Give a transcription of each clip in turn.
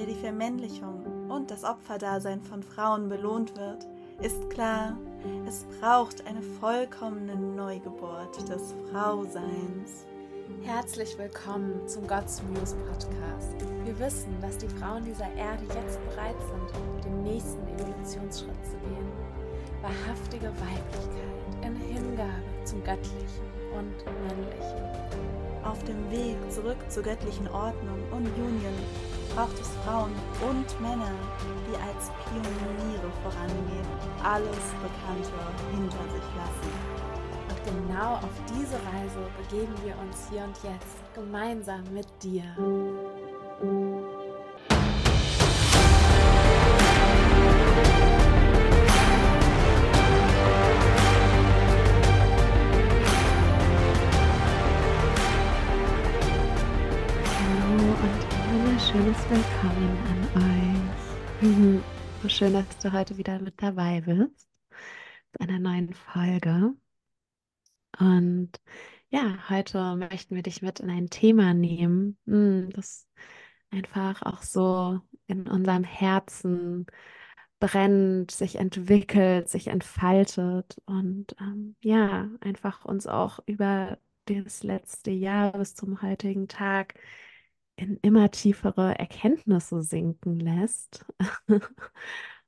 der die Vermännlichung und das Opferdasein von Frauen belohnt wird, ist klar, es braucht eine vollkommene Neugeburt des Frauseins. Herzlich willkommen zum God's Muse Podcast. Wir wissen, dass die Frauen dieser Erde jetzt bereit sind, den nächsten Evolutionsschritt zu gehen. Wahrhaftige Weiblichkeit in Hingabe zum Göttlichen und Männlichen. Auf dem Weg zurück zur göttlichen Ordnung und Union braucht es Frauen und Männer, die als Pioniere vorangehen, alles Bekannte hinter sich lassen. Und genau auf diese Reise begeben wir uns hier und jetzt gemeinsam mit dir. Schön, dass du heute wieder mit dabei bist zu einer neuen Folge. Und ja, heute möchten wir dich mit in ein Thema nehmen, hm, das einfach auch so in unserem Herzen brennt, sich entwickelt, sich entfaltet und ähm, ja, einfach uns auch über das letzte Jahr bis zum heutigen Tag in immer tiefere Erkenntnisse sinken lässt.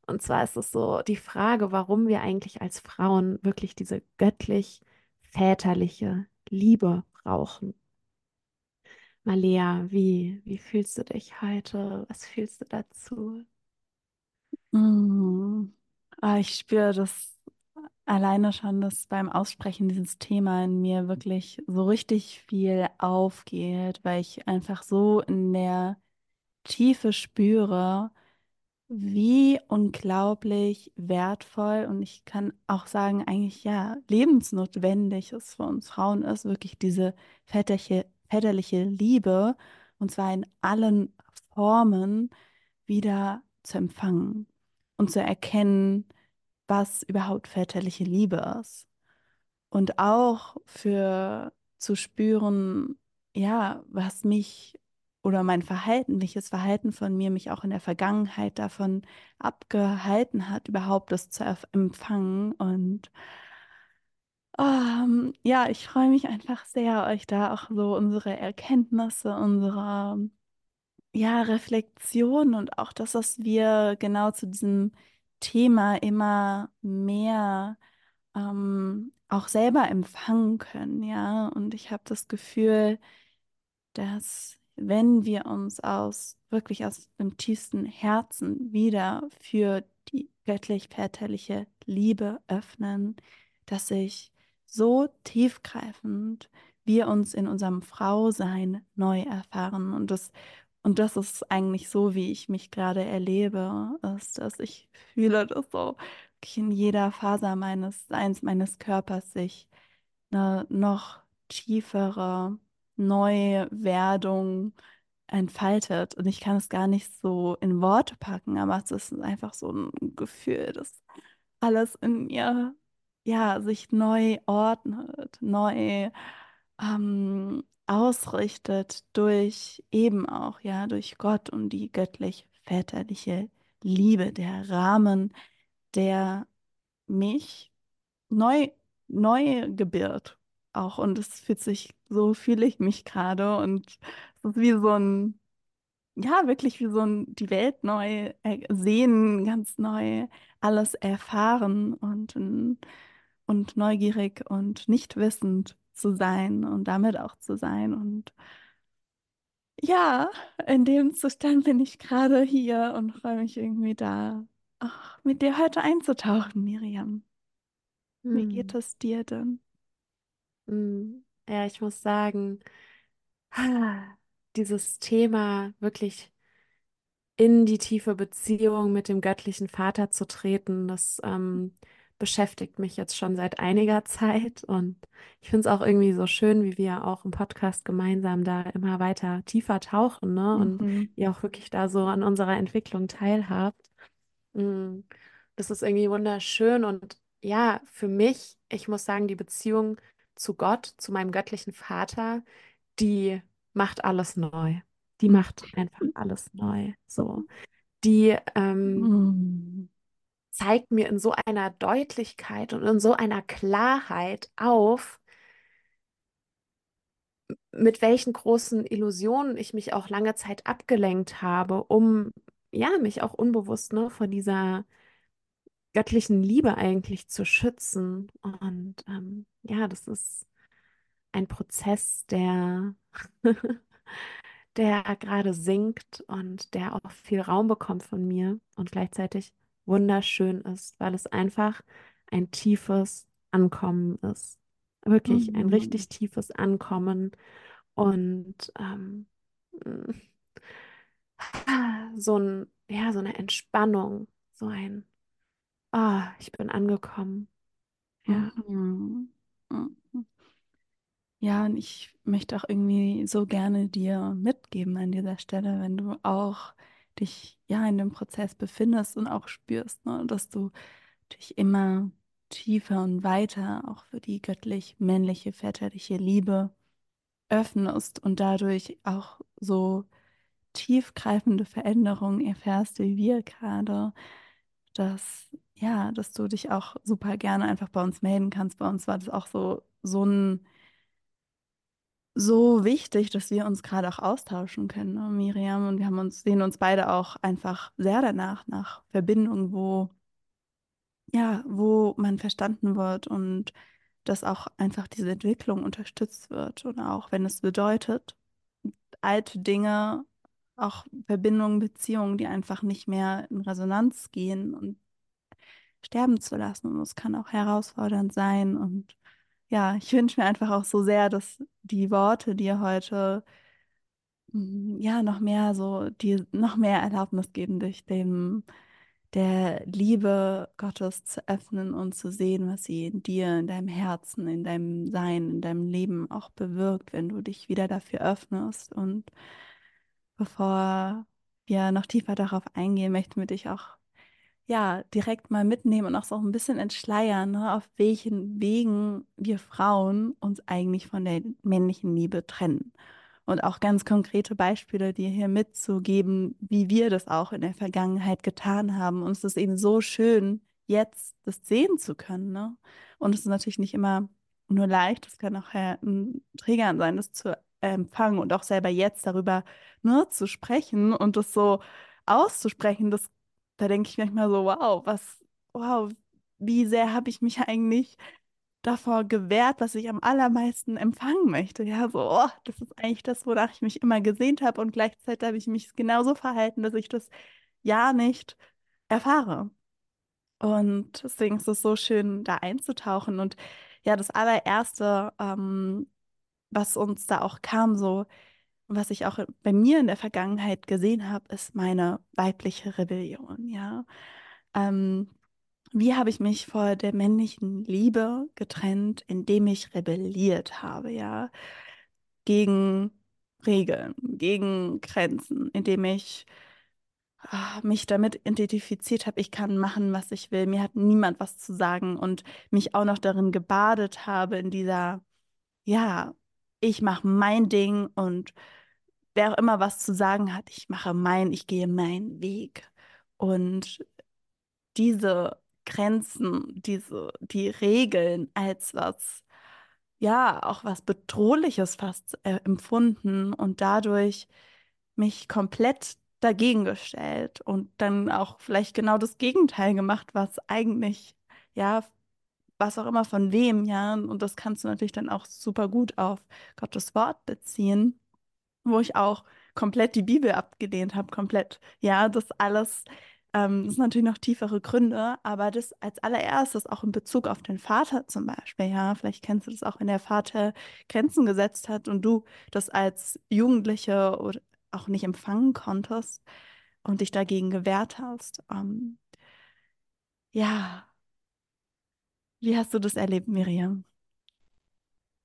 Und zwar ist es so die Frage, warum wir eigentlich als Frauen wirklich diese göttlich-väterliche Liebe brauchen. Malea, wie, wie fühlst du dich heute? Was fühlst du dazu? Mm. Ah, ich spüre das alleine schon, dass beim Aussprechen dieses Thema in mir wirklich so richtig viel aufgeht, weil ich einfach so in der Tiefe spüre, wie unglaublich wertvoll und ich kann auch sagen, eigentlich ja, lebensnotwendig es für uns Frauen ist, wirklich diese väterliche, väterliche Liebe und zwar in allen Formen wieder zu empfangen und zu erkennen, was überhaupt väterliche Liebe ist. Und auch für zu spüren, ja, was mich oder mein Verhalten, welches Verhalten von mir mich auch in der Vergangenheit davon abgehalten hat, überhaupt das zu empfangen. Und um, ja, ich freue mich einfach sehr, euch da auch so unsere Erkenntnisse, unsere ja, Reflexion und auch das, was wir genau zu diesem Thema immer mehr ähm, auch selber empfangen können, ja. Und ich habe das Gefühl, dass wenn wir uns aus wirklich aus dem tiefsten Herzen wieder für die göttlich-väterliche Liebe öffnen, dass sich so tiefgreifend wir uns in unserem Frausein neu erfahren und das und das ist eigentlich so, wie ich mich gerade erlebe, ist, dass ich fühle, dass so in jeder Faser meines Seins, meines Körpers sich eine noch tiefere Neuwerdung entfaltet. Und ich kann es gar nicht so in Worte packen, aber es ist einfach so ein Gefühl, dass alles in mir ja sich neu ordnet, neu ähm, ausrichtet durch eben auch, ja, durch Gott und die göttlich-väterliche Liebe, der Rahmen, der mich neu, neu gebiert auch. Und es fühlt sich, so fühle ich mich gerade. Und es ist wie so ein, ja, wirklich wie so ein, die Welt neu sehen, ganz neu alles erfahren und, und neugierig und nicht wissend zu sein und damit auch zu sein. Und ja, in dem Zustand bin ich gerade hier und freue mich irgendwie da, ach, mit dir heute einzutauchen, Miriam. Hm. Wie geht hm. es dir denn? Hm. Ja, ich muss sagen, dieses Thema wirklich in die tiefe Beziehung mit dem göttlichen Vater zu treten, das ähm, beschäftigt mich jetzt schon seit einiger Zeit und ich finde es auch irgendwie so schön, wie wir auch im Podcast gemeinsam da immer weiter tiefer tauchen ne? und mhm. ihr auch wirklich da so an unserer Entwicklung teilhabt. Mm, das ist irgendwie wunderschön und ja, für mich, ich muss sagen, die Beziehung zu Gott, zu meinem göttlichen Vater, die macht alles neu. die macht einfach alles neu. So, die ähm, Mhm. Zeigt mir in so einer Deutlichkeit und in so einer Klarheit auf, mit welchen großen Illusionen ich mich auch lange Zeit abgelenkt habe, um ja mich auch unbewusst ne, vor dieser göttlichen Liebe eigentlich zu schützen. Und ähm, ja, das ist ein Prozess, der, der gerade sinkt und der auch viel Raum bekommt von mir und gleichzeitig wunderschön ist, weil es einfach ein tiefes Ankommen ist. Wirklich ein Mhm. richtig tiefes Ankommen und ähm, so ein, ja, so eine Entspannung, so ein, ah, ich bin angekommen. Ja. Mhm. Ja, und ich möchte auch irgendwie so gerne dir mitgeben an dieser Stelle, wenn du auch dich ja in dem Prozess befindest und auch spürst, ne, dass du dich immer tiefer und weiter auch für die göttlich-männliche, väterliche Liebe öffnest und dadurch auch so tiefgreifende Veränderungen erfährst, wie wir gerade, dass ja, dass du dich auch super gerne einfach bei uns melden kannst. Bei uns war das auch so so ein so wichtig, dass wir uns gerade auch austauschen können, ne, Miriam. Und wir haben uns, sehen uns beide auch einfach sehr danach, nach Verbindungen, wo, ja, wo man verstanden wird und dass auch einfach diese Entwicklung unterstützt wird. Und auch wenn es bedeutet, alte Dinge, auch Verbindungen, Beziehungen, die einfach nicht mehr in Resonanz gehen und sterben zu lassen. Und es kann auch herausfordernd sein. Und ja, ich wünsche mir einfach auch so sehr, dass die Worte, die ihr heute mm, ja, noch mehr so, die noch mehr Erlaubnis geben, dich dem der Liebe Gottes zu öffnen und zu sehen, was sie in dir, in deinem Herzen, in deinem Sein, in deinem Leben auch bewirkt, wenn du dich wieder dafür öffnest. Und bevor wir noch tiefer darauf eingehen, möchten wir dich auch ja, direkt mal mitnehmen und auch so ein bisschen entschleiern, ne, auf welchen Wegen wir Frauen uns eigentlich von der männlichen Liebe trennen. Und auch ganz konkrete Beispiele dir hier mitzugeben, wie wir das auch in der Vergangenheit getan haben. Und es ist eben so schön, jetzt das sehen zu können, ne? Und es ist natürlich nicht immer nur leicht, es kann auch äh, ein Triggern sein, das zu empfangen und auch selber jetzt darüber nur zu sprechen und das so auszusprechen, das da denke ich manchmal so, wow, was, wow, wie sehr habe ich mich eigentlich davor gewehrt, was ich am allermeisten empfangen möchte. Ja, so, oh, das ist eigentlich das, wonach ich mich immer gesehnt habe und gleichzeitig habe ich mich genauso verhalten, dass ich das ja nicht erfahre. Und deswegen ist es so schön, da einzutauchen. Und ja, das allererste, ähm, was uns da auch kam, so, was ich auch bei mir in der Vergangenheit gesehen habe, ist meine weibliche Rebellion, ja. Ähm, wie habe ich mich vor der männlichen Liebe getrennt, indem ich rebelliert habe, ja, gegen Regeln, gegen Grenzen, indem ich ah, mich damit identifiziert habe, ich kann machen, was ich will, mir hat niemand was zu sagen und mich auch noch darin gebadet habe in dieser, ja, ich mache mein Ding und wer auch immer was zu sagen hat, ich mache mein, ich gehe meinen Weg. Und diese Grenzen, diese, die Regeln als was, ja, auch was Bedrohliches fast äh, empfunden und dadurch mich komplett dagegen gestellt und dann auch vielleicht genau das Gegenteil gemacht, was eigentlich, ja, was auch immer von wem, ja, und das kannst du natürlich dann auch super gut auf Gottes Wort beziehen wo ich auch komplett die Bibel abgelehnt habe, komplett. Ja, das alles, ähm, das sind natürlich noch tiefere Gründe, aber das als allererstes auch in Bezug auf den Vater zum Beispiel, ja, vielleicht kennst du das auch, wenn der Vater Grenzen gesetzt hat und du das als Jugendliche auch nicht empfangen konntest und dich dagegen gewehrt hast. Ähm, ja, wie hast du das erlebt, Miriam?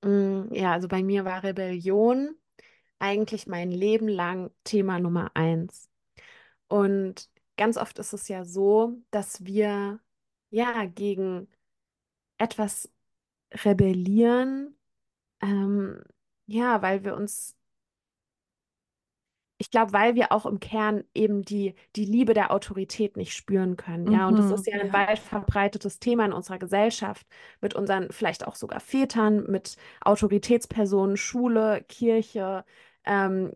Mm, Ja, also bei mir war Rebellion eigentlich mein Leben lang Thema Nummer eins. Und ganz oft ist es ja so, dass wir ja gegen etwas rebellieren, ähm, ja, weil wir uns, ich glaube, weil wir auch im Kern eben die, die Liebe der Autorität nicht spüren können. Ja, und das ist Mhm, ja ein ja. weit verbreitetes Thema in unserer Gesellschaft mit unseren vielleicht auch sogar Vätern, mit Autoritätspersonen, Schule, Kirche, ähm,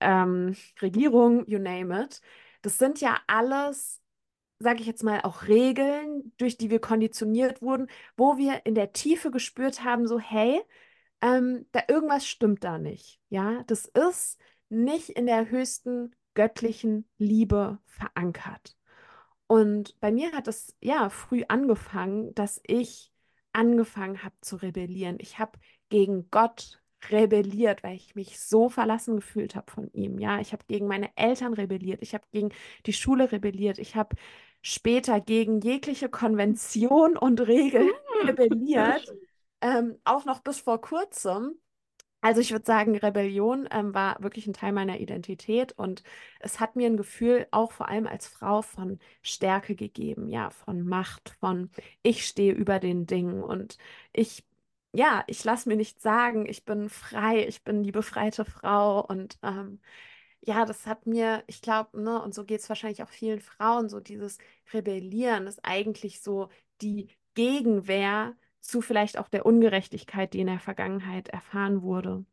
ähm, Regierung, you name it. Das sind ja alles, sage ich jetzt mal, auch Regeln, durch die wir konditioniert wurden, wo wir in der Tiefe gespürt haben, so, hey, ähm, da irgendwas stimmt da nicht. Ja, das ist nicht in der höchsten göttlichen Liebe verankert. Und bei mir hat es ja früh angefangen, dass ich angefangen habe zu rebellieren. Ich habe gegen Gott rebelliert, weil ich mich so verlassen gefühlt habe von ihm. Ja, ich habe gegen meine Eltern rebelliert, ich habe gegen die Schule rebelliert, ich habe später gegen jegliche Konvention und Regel rebelliert, ähm, auch noch bis vor kurzem. Also ich würde sagen, Rebellion ähm, war wirklich ein Teil meiner Identität und es hat mir ein Gefühl, auch vor allem als Frau, von Stärke gegeben, ja, von Macht, von ich stehe über den Dingen und ich, ja, ich lasse mir nicht sagen, ich bin frei, ich bin die befreite Frau und ähm, ja, das hat mir, ich glaube, ne, und so geht es wahrscheinlich auch vielen Frauen, so dieses Rebellieren ist eigentlich so die Gegenwehr zu vielleicht auch der Ungerechtigkeit, die in der Vergangenheit erfahren wurde.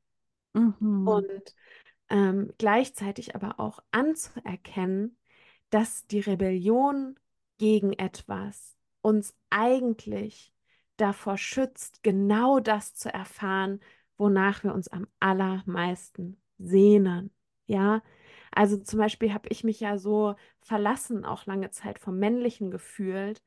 Mhm. Und ähm, gleichzeitig aber auch anzuerkennen, dass die Rebellion gegen etwas uns eigentlich davor schützt, genau das zu erfahren, wonach wir uns am allermeisten sehnen. Ja, also zum Beispiel habe ich mich ja so verlassen auch lange Zeit vom Männlichen gefühlt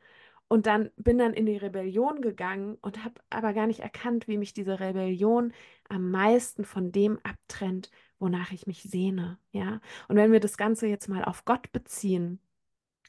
und dann bin dann in die Rebellion gegangen und habe aber gar nicht erkannt, wie mich diese Rebellion am meisten von dem abtrennt, wonach ich mich sehne. Ja, und wenn wir das Ganze jetzt mal auf Gott beziehen,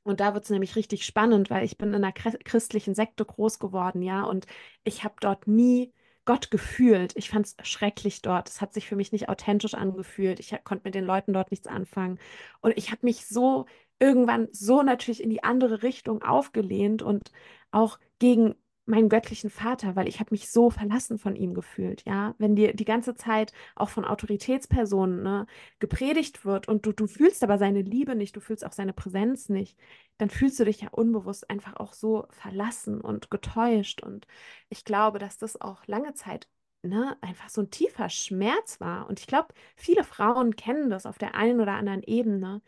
und da wird es nämlich richtig spannend, weil ich bin in einer chri- christlichen Sekte groß geworden, ja, und ich habe dort nie Gott gefühlt. Ich fand es schrecklich dort. Es hat sich für mich nicht authentisch angefühlt. Ich konnte mit den Leuten dort nichts anfangen. Und ich habe mich so irgendwann so natürlich in die andere Richtung aufgelehnt und auch gegen meinen göttlichen Vater, weil ich habe mich so verlassen von ihm gefühlt, ja. Wenn dir die ganze Zeit auch von Autoritätspersonen, ne, gepredigt wird und du, du fühlst aber seine Liebe nicht, du fühlst auch seine Präsenz nicht, dann fühlst du dich ja unbewusst einfach auch so verlassen und getäuscht. Und ich glaube, dass das auch lange Zeit ne, einfach so ein tiefer Schmerz war. Und ich glaube, viele Frauen kennen das auf der einen oder anderen Ebene,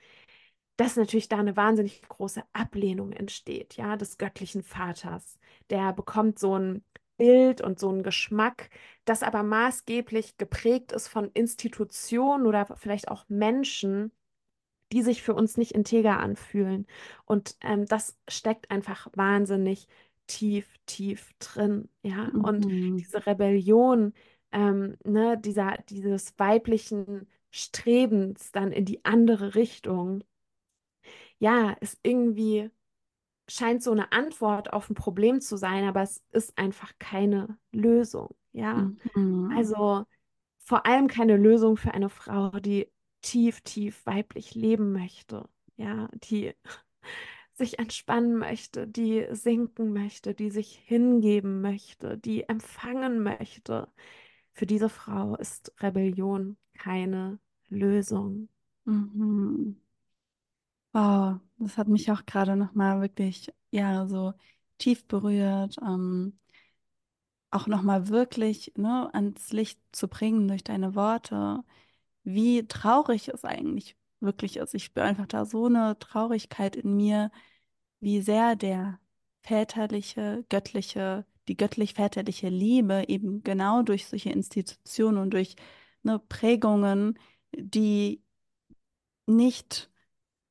dass natürlich da eine wahnsinnig große Ablehnung entsteht, ja, des göttlichen Vaters. Der bekommt so ein Bild und so einen Geschmack, das aber maßgeblich geprägt ist von Institutionen oder vielleicht auch Menschen, die sich für uns nicht integer anfühlen. Und ähm, das steckt einfach wahnsinnig tief, tief drin, ja. Und Mhm. diese Rebellion, ähm, ne, dieser, dieses weiblichen Strebens dann in die andere Richtung, ja, ist irgendwie, scheint so eine Antwort auf ein Problem zu sein, aber es ist einfach keine Lösung, ja. Mhm. Also vor allem keine Lösung für eine Frau, die tief, tief weiblich leben möchte, ja, die sich entspannen möchte, die sinken möchte, die sich hingeben möchte, die empfangen möchte. Für diese Frau ist Rebellion keine Lösung. Mhm. Wow, das hat mich auch gerade nochmal wirklich, ja, so tief berührt, ähm, auch nochmal wirklich, ne, ans Licht zu bringen durch deine Worte, wie traurig es eigentlich wirklich ist. Ich spüre einfach da so eine Traurigkeit in mir, wie sehr der väterliche, göttliche, die göttlich-väterliche Liebe eben genau durch solche Institutionen und durch, ne, Prägungen, die nicht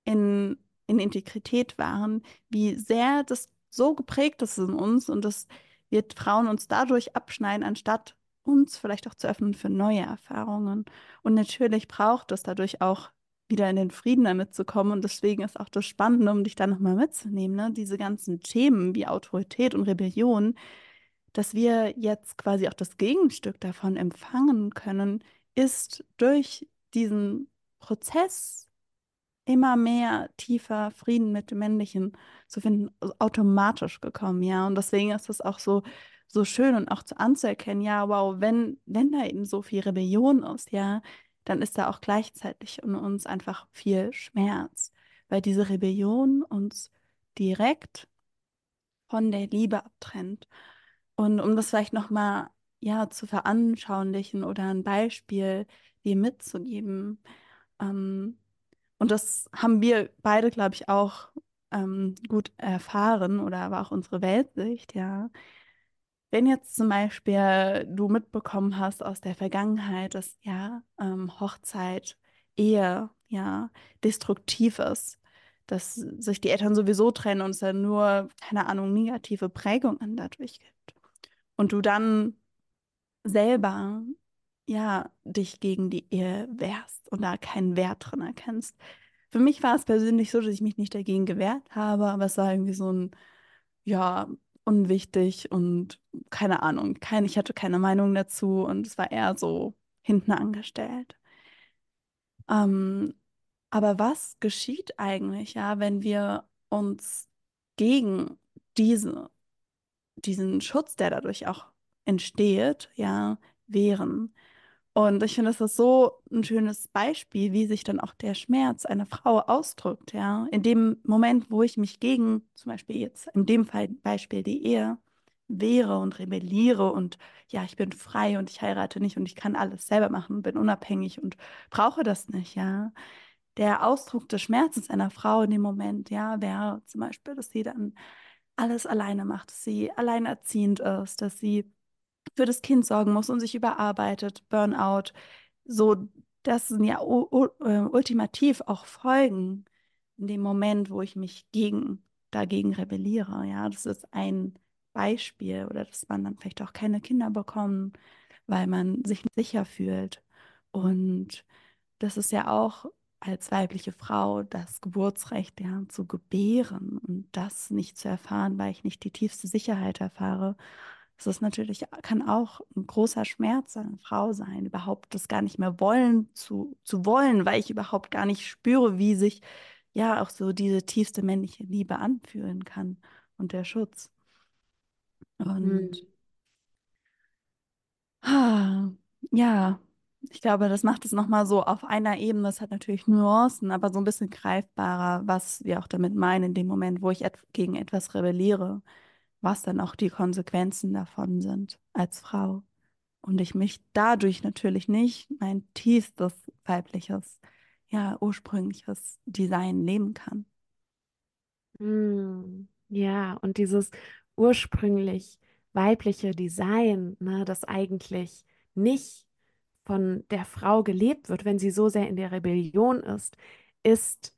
in, in Integrität waren, wie sehr das so geprägt ist in uns und dass wir Frauen uns dadurch abschneiden, anstatt uns vielleicht auch zu öffnen für neue Erfahrungen. Und natürlich braucht es dadurch auch wieder in den Frieden damit zu kommen. Und deswegen ist auch das Spannende, um dich da nochmal mitzunehmen, ne? Diese ganzen Themen wie Autorität und Rebellion, dass wir jetzt quasi auch das Gegenstück davon empfangen können, ist durch diesen Prozess immer mehr tiefer Frieden mit dem Männlichen zu finden, also automatisch gekommen, ja. Und deswegen ist das auch so, so schön und auch zu anzuerkennen, ja, wow, wenn, wenn da eben so viel Rebellion ist, ja, dann ist da auch gleichzeitig in uns einfach viel Schmerz, weil diese Rebellion uns direkt von der Liebe abtrennt. Und um das vielleicht nochmal ja, zu veranschaulichen oder ein Beispiel dir mitzugeben, ähm, und das haben wir beide, glaube ich, auch ähm, gut erfahren oder aber auch unsere Weltsicht, ja. Wenn jetzt zum Beispiel du mitbekommen hast aus der Vergangenheit, dass ja ähm, Hochzeit, Ehe, ja, destruktiv ist, dass sich die Eltern sowieso trennen und es dann nur, keine Ahnung, negative Prägungen dadurch gibt. Und du dann selber ja dich gegen die Ehe wehrst und da keinen Wert drin erkennst. Für mich war es persönlich so, dass ich mich nicht dagegen gewehrt habe, aber es war irgendwie so ein, ja, unwichtig und keine Ahnung, kein, ich hatte keine Meinung dazu und es war eher so hinten angestellt. Ähm, aber was geschieht eigentlich, ja, wenn wir uns gegen diese, diesen Schutz, der dadurch auch entsteht, ja, wehren? Und ich finde, das ist so ein schönes Beispiel, wie sich dann auch der Schmerz einer Frau ausdrückt, ja. In dem Moment, wo ich mich gegen, zum Beispiel jetzt in dem Fall Beispiel die Ehe, wehre und rebelliere und ja, ich bin frei und ich heirate nicht und ich kann alles selber machen, bin unabhängig und brauche das nicht, ja. Der Ausdruck des Schmerzens einer Frau in dem Moment, ja, wäre zum Beispiel, dass sie dann alles alleine macht, dass sie alleinerziehend ist, dass sie für das Kind sorgen muss und sich überarbeitet, Burnout. So, das sind ja äh, ultimativ auch Folgen in dem Moment, wo ich mich gegen, dagegen rebelliere. Ja, das ist ein Beispiel oder dass man dann vielleicht auch keine Kinder bekommt, weil man sich nicht sicher fühlt. Und das ist ja auch als weibliche Frau das Geburtsrecht ja, zu gebären und das nicht zu erfahren, weil ich nicht die tiefste Sicherheit erfahre. Das ist natürlich, kann auch ein großer Schmerz einer Frau sein, überhaupt das gar nicht mehr wollen zu, zu wollen, weil ich überhaupt gar nicht spüre, wie sich ja auch so diese tiefste männliche Liebe anfühlen kann und der Schutz. Und Hm. ah, ja, ich glaube, das macht es nochmal so auf einer Ebene. Das hat natürlich Nuancen, aber so ein bisschen greifbarer, was wir auch damit meinen, in dem Moment, wo ich et gegen etwas rebelliere, was dann auch die Konsequenzen davon sind als Frau. Und ich mich dadurch natürlich nicht mein tiefstes weibliches, ja, ursprüngliches Design leben kann. Hm. Ja, und dieses ursprünglich weibliche Design, ne, das eigentlich nicht von der Frau gelebt wird, wenn sie so sehr in der Rebellion ist, ist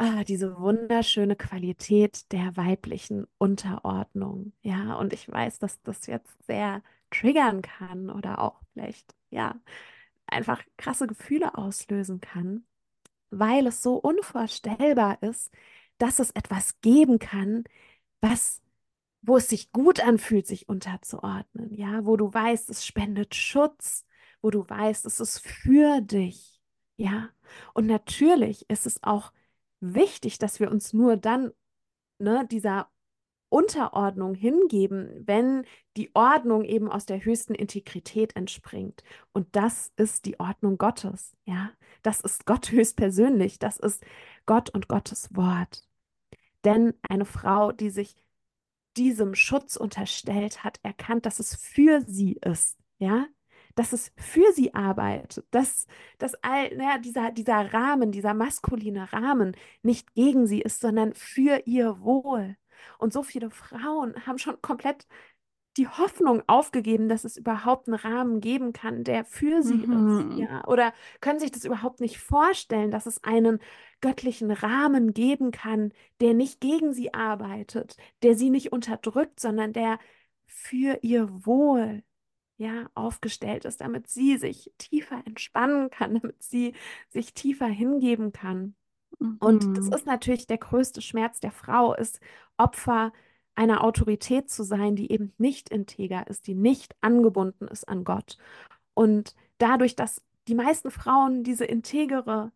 ah, diese wunderschöne Qualität der weiblichen Unterordnung. Ja, und ich weiß, dass das jetzt sehr triggern kann oder auch vielleicht, ja, einfach krasse Gefühle auslösen kann, weil es so unvorstellbar ist, dass es etwas geben kann, was wo es sich gut anfühlt, sich unterzuordnen, ja, wo du weißt, es spendet Schutz, wo du weißt, es ist für dich, ja. Und natürlich ist es auch wichtig, dass wir uns nur dann ne, dieser Unterordnung hingeben, wenn die Ordnung eben aus der höchsten Integrität entspringt. Und das ist die Ordnung Gottes, ja. Das ist Gott höchstpersönlich, das ist Gott und Gottes Wort. Denn eine Frau, die sich diesem Schutz unterstellt, hat erkannt, dass es für sie ist, ja, dass es für sie arbeitet, dass, dass all, naja, dieser, dieser Rahmen, dieser maskuline Rahmen nicht gegen sie ist, sondern für ihr Wohl. Und so viele Frauen haben schon komplett die Hoffnung aufgegeben, dass es überhaupt einen Rahmen geben kann, der für sie Mhm. ist, ja, oder können sich das überhaupt nicht vorstellen, dass es einen göttlichen Rahmen geben kann, der nicht gegen sie arbeitet, der sie nicht unterdrückt, sondern der für ihr Wohl, ja, aufgestellt ist, damit sie sich tiefer entspannen kann, damit sie sich tiefer hingeben kann. Und das Mhm. ist natürlich der größte Schmerz der Frau, ist Opfer einer Autorität zu sein, die eben nicht integer ist, die nicht angebunden ist an Gott. Und dadurch, dass die meisten Frauen diese integere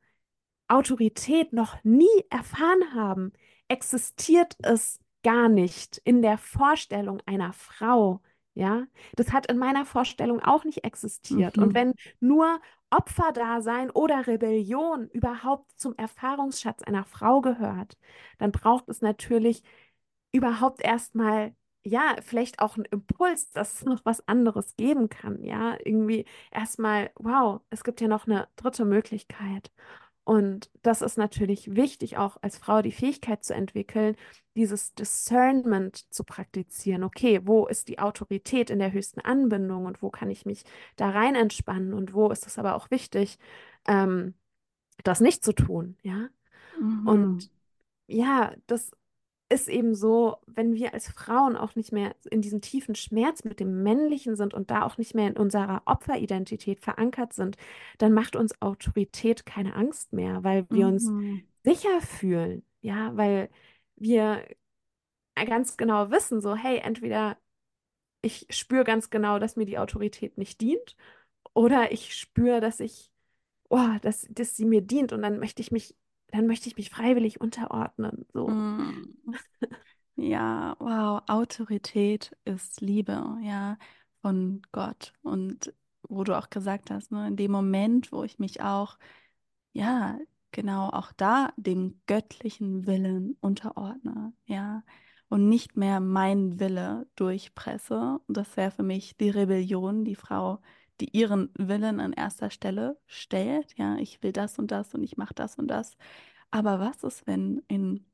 Autorität noch nie erfahren haben, existiert es gar nicht in der Vorstellung einer Frau. Ja, das hat in meiner Vorstellung auch nicht existiert. Und Mhm. wenn nur Opferdasein oder Rebellion überhaupt zum Erfahrungsschatz einer Frau gehört, dann braucht es natürlich überhaupt erstmal, ja, vielleicht auch einen Impuls, dass es noch was anderes geben kann. Ja, irgendwie erstmal, wow, es gibt ja noch eine dritte Möglichkeit. Und das ist natürlich wichtig, auch als Frau die Fähigkeit zu entwickeln, dieses Discernment zu praktizieren. Okay, wo ist die Autorität in der höchsten Anbindung und wo kann ich mich da rein entspannen und wo ist es aber auch wichtig, ähm, das nicht zu tun, ja? Mhm. Und ja, das ist eben so, wenn wir als Frauen auch nicht mehr in diesem tiefen Schmerz mit dem Männlichen sind und da auch nicht mehr in unserer Opferidentität verankert sind, dann macht uns Autorität keine Angst mehr, weil wir uns Mhm. sicher fühlen, ja, weil wir ganz genau wissen, so, hey, entweder ich spüre ganz genau, dass mir die Autorität nicht dient, oder ich spüre, dass ich, oh, dass, dass sie mir dient und dann möchte ich mich, dann möchte ich mich freiwillig unterordnen, so. Mhm. Ja, wow, Autorität ist Liebe, ja, von Gott. Und wo du auch gesagt hast, ne, in dem Moment, wo ich mich auch, ja, genau, auch da dem göttlichen Willen unterordne, ja, und nicht mehr mein Wille durchpresse. Und das wäre für mich die Rebellion, die Frau, die ihren Willen an erster Stelle stellt, ja, ich will das und das und ich mache das und das. Aber was ist, wenn in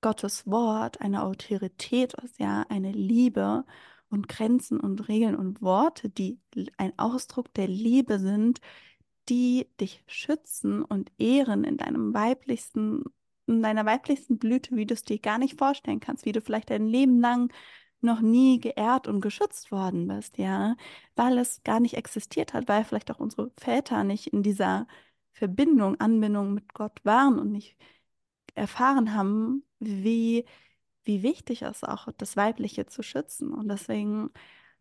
Gottes Wort eine Autorität ist, ja, eine Liebe und Grenzen und Regeln und Worte, die ein Ausdruck der Liebe sind, die dich schützen und ehren in deinem weiblichsten, in deiner weiblichsten Blüte, wie du es dir gar nicht vorstellen kannst, wie du vielleicht dein Leben lang noch nie geehrt und geschützt worden bist, ja, weil es gar nicht existiert hat, weil vielleicht auch unsere Väter nicht in dieser Verbindung, Anbindung mit Gott waren und nicht erfahren haben, wie, wie wichtig es auch das Weibliche zu schützen. Und deswegen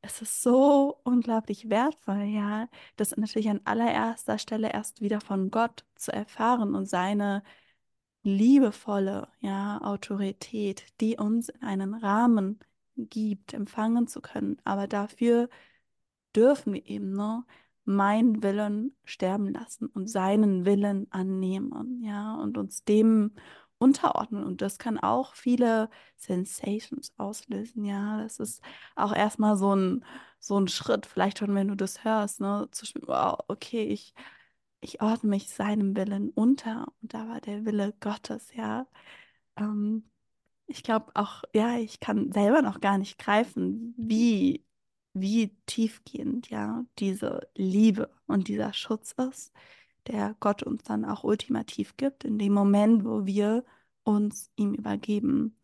ist es so unglaublich wertvoll, ja, das natürlich an allererster Stelle erst wieder von Gott zu erfahren und seine liebevolle, ja, Autorität, die uns in einen Rahmen gibt, empfangen zu können. Aber dafür dürfen wir eben nur meinen Willen sterben lassen und seinen Willen annehmen, ja, und uns dem unterordnen. Und das kann auch viele Sensations auslösen, ja. Das ist auch erstmal so ein, so ein Schritt, vielleicht schon, wenn du das hörst, ne, zu wow, okay, ich, ich ordne mich seinem Willen unter. Und da war der Wille Gottes, ja. Ähm, ich glaube auch, ja, ich kann selber noch gar nicht greifen, wie, wie tiefgehend, ja, diese Liebe und dieser Schutz ist, der Gott uns dann auch ultimativ gibt, in dem Moment, wo wir uns ihm übergeben.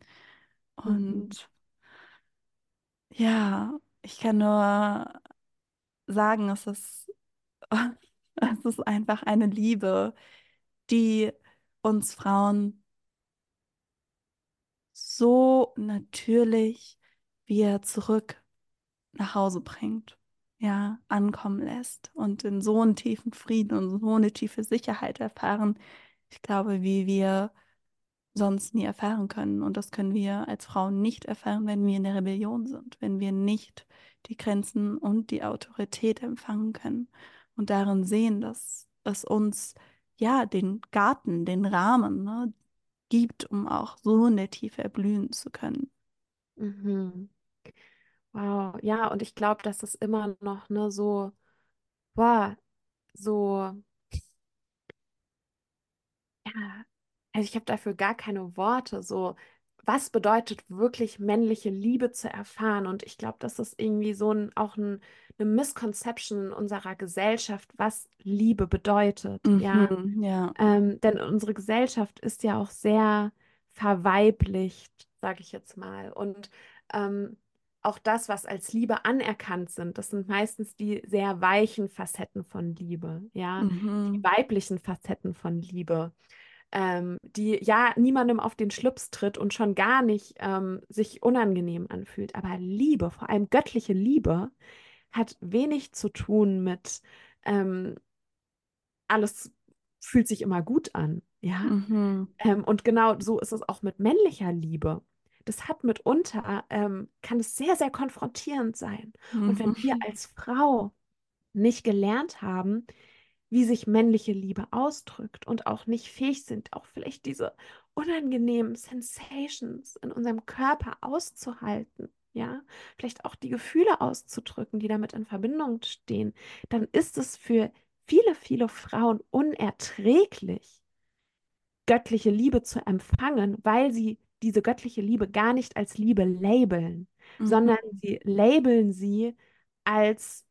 Mhm. Und ja, ich kann nur sagen, es ist, es ist einfach eine Liebe, die uns Frauen so natürlich wieder zurück nach Hause bringt, ja, ankommen lässt und in so einen tiefen Frieden und so eine tiefe Sicherheit erfahren, ich glaube, wie wir sonst nie erfahren können. Und das können wir als Frauen nicht erfahren, wenn wir in der Rebellion sind, wenn wir nicht die Grenzen und die Autorität empfangen können und darin sehen, dass es uns ja den Garten, den Rahmen, ne, gibt, um auch so in der Tiefe erblühen zu können. Mhm. Wow, ja, und ich glaube, dass es immer noch ne, so, boah, so, ja, also ich habe dafür gar keine Worte, so, was bedeutet wirklich männliche Liebe zu erfahren? Und ich glaube, das ist irgendwie so ein, auch ein, eine Misconception in unserer Gesellschaft, was Liebe bedeutet, ja. Mhm, ja. Ähm, denn unsere Gesellschaft ist ja auch sehr verweiblicht, sage ich jetzt mal. Und ähm, auch das, was als Liebe anerkannt sind, das sind meistens die sehr weichen Facetten von Liebe, ja, die Mhm. weiblichen Facetten von Liebe, ähm, die ja niemandem auf den Schlips tritt und schon gar nicht ähm, sich unangenehm anfühlt. Aber Liebe, vor allem göttliche Liebe, hat wenig zu tun mit ähm, alles fühlt sich immer gut an, ja. Mhm. Ähm, und genau so ist es auch mit männlicher Liebe. Das hat mitunter, ähm, kann es sehr, sehr konfrontierend sein. Und wenn wir Mhm. als Frau nicht gelernt haben, wie sich männliche Liebe ausdrückt und auch nicht fähig sind, auch vielleicht diese unangenehmen Sensations in unserem Körper auszuhalten, ja, vielleicht auch die Gefühle auszudrücken, die damit in Verbindung stehen, dann ist es für viele, viele Frauen unerträglich, göttliche Liebe zu empfangen, weil sie diese göttliche Liebe gar nicht als Liebe labeln, Mhm. sondern sie labeln sie als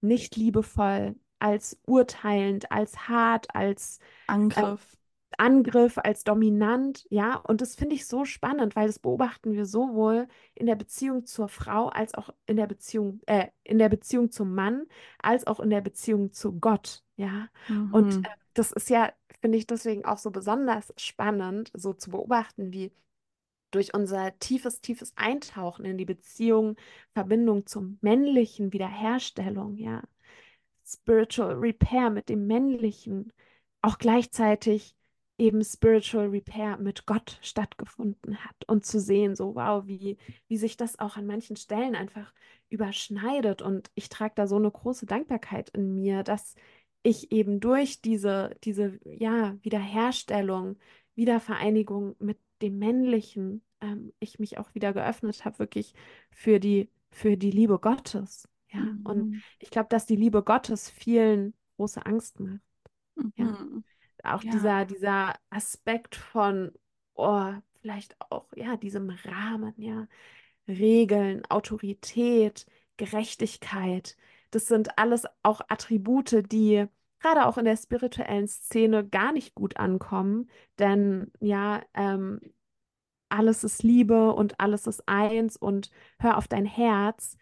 nicht liebevoll, als urteilend, als hart, als Angriff. Angriff, als dominant, ja. Und das finde ich so spannend, weil das beobachten wir sowohl in der Beziehung zur Frau als auch in der Beziehung, äh, in der Beziehung zum Mann, als auch in der Beziehung zu Gott, ja. Und Mhm. äh, das ist ja, finde ich deswegen auch so besonders spannend, so zu beobachten, wie durch unser tiefes, tiefes Eintauchen in die Beziehung, Verbindung zum Männlichen, Wiederherstellung, ja, Spiritual Repair mit dem Männlichen, auch gleichzeitig eben Spiritual Repair mit Gott stattgefunden hat und zu sehen, so wow, wie, wie sich das auch an manchen Stellen einfach überschneidet. Und ich trage da so eine große Dankbarkeit in mir, dass ich eben durch diese, diese ja, Wiederherstellung, Wiedervereinigung mit dem Männlichen, ähm, ich mich auch wieder geöffnet habe, wirklich für die, für die Liebe Gottes. Ja, und Mhm. ich glaube, dass die Liebe Gottes vielen große Angst macht. Ja, Mhm. auch Ja. dieser, dieser Aspekt von, oh, vielleicht auch, ja, diesem Rahmen, ja, Regeln, Autorität, Gerechtigkeit. Das sind alles auch Attribute, die gerade auch in der spirituellen Szene gar nicht gut ankommen, denn ja, ähm, alles ist Liebe und alles ist eins und hör auf dein Herz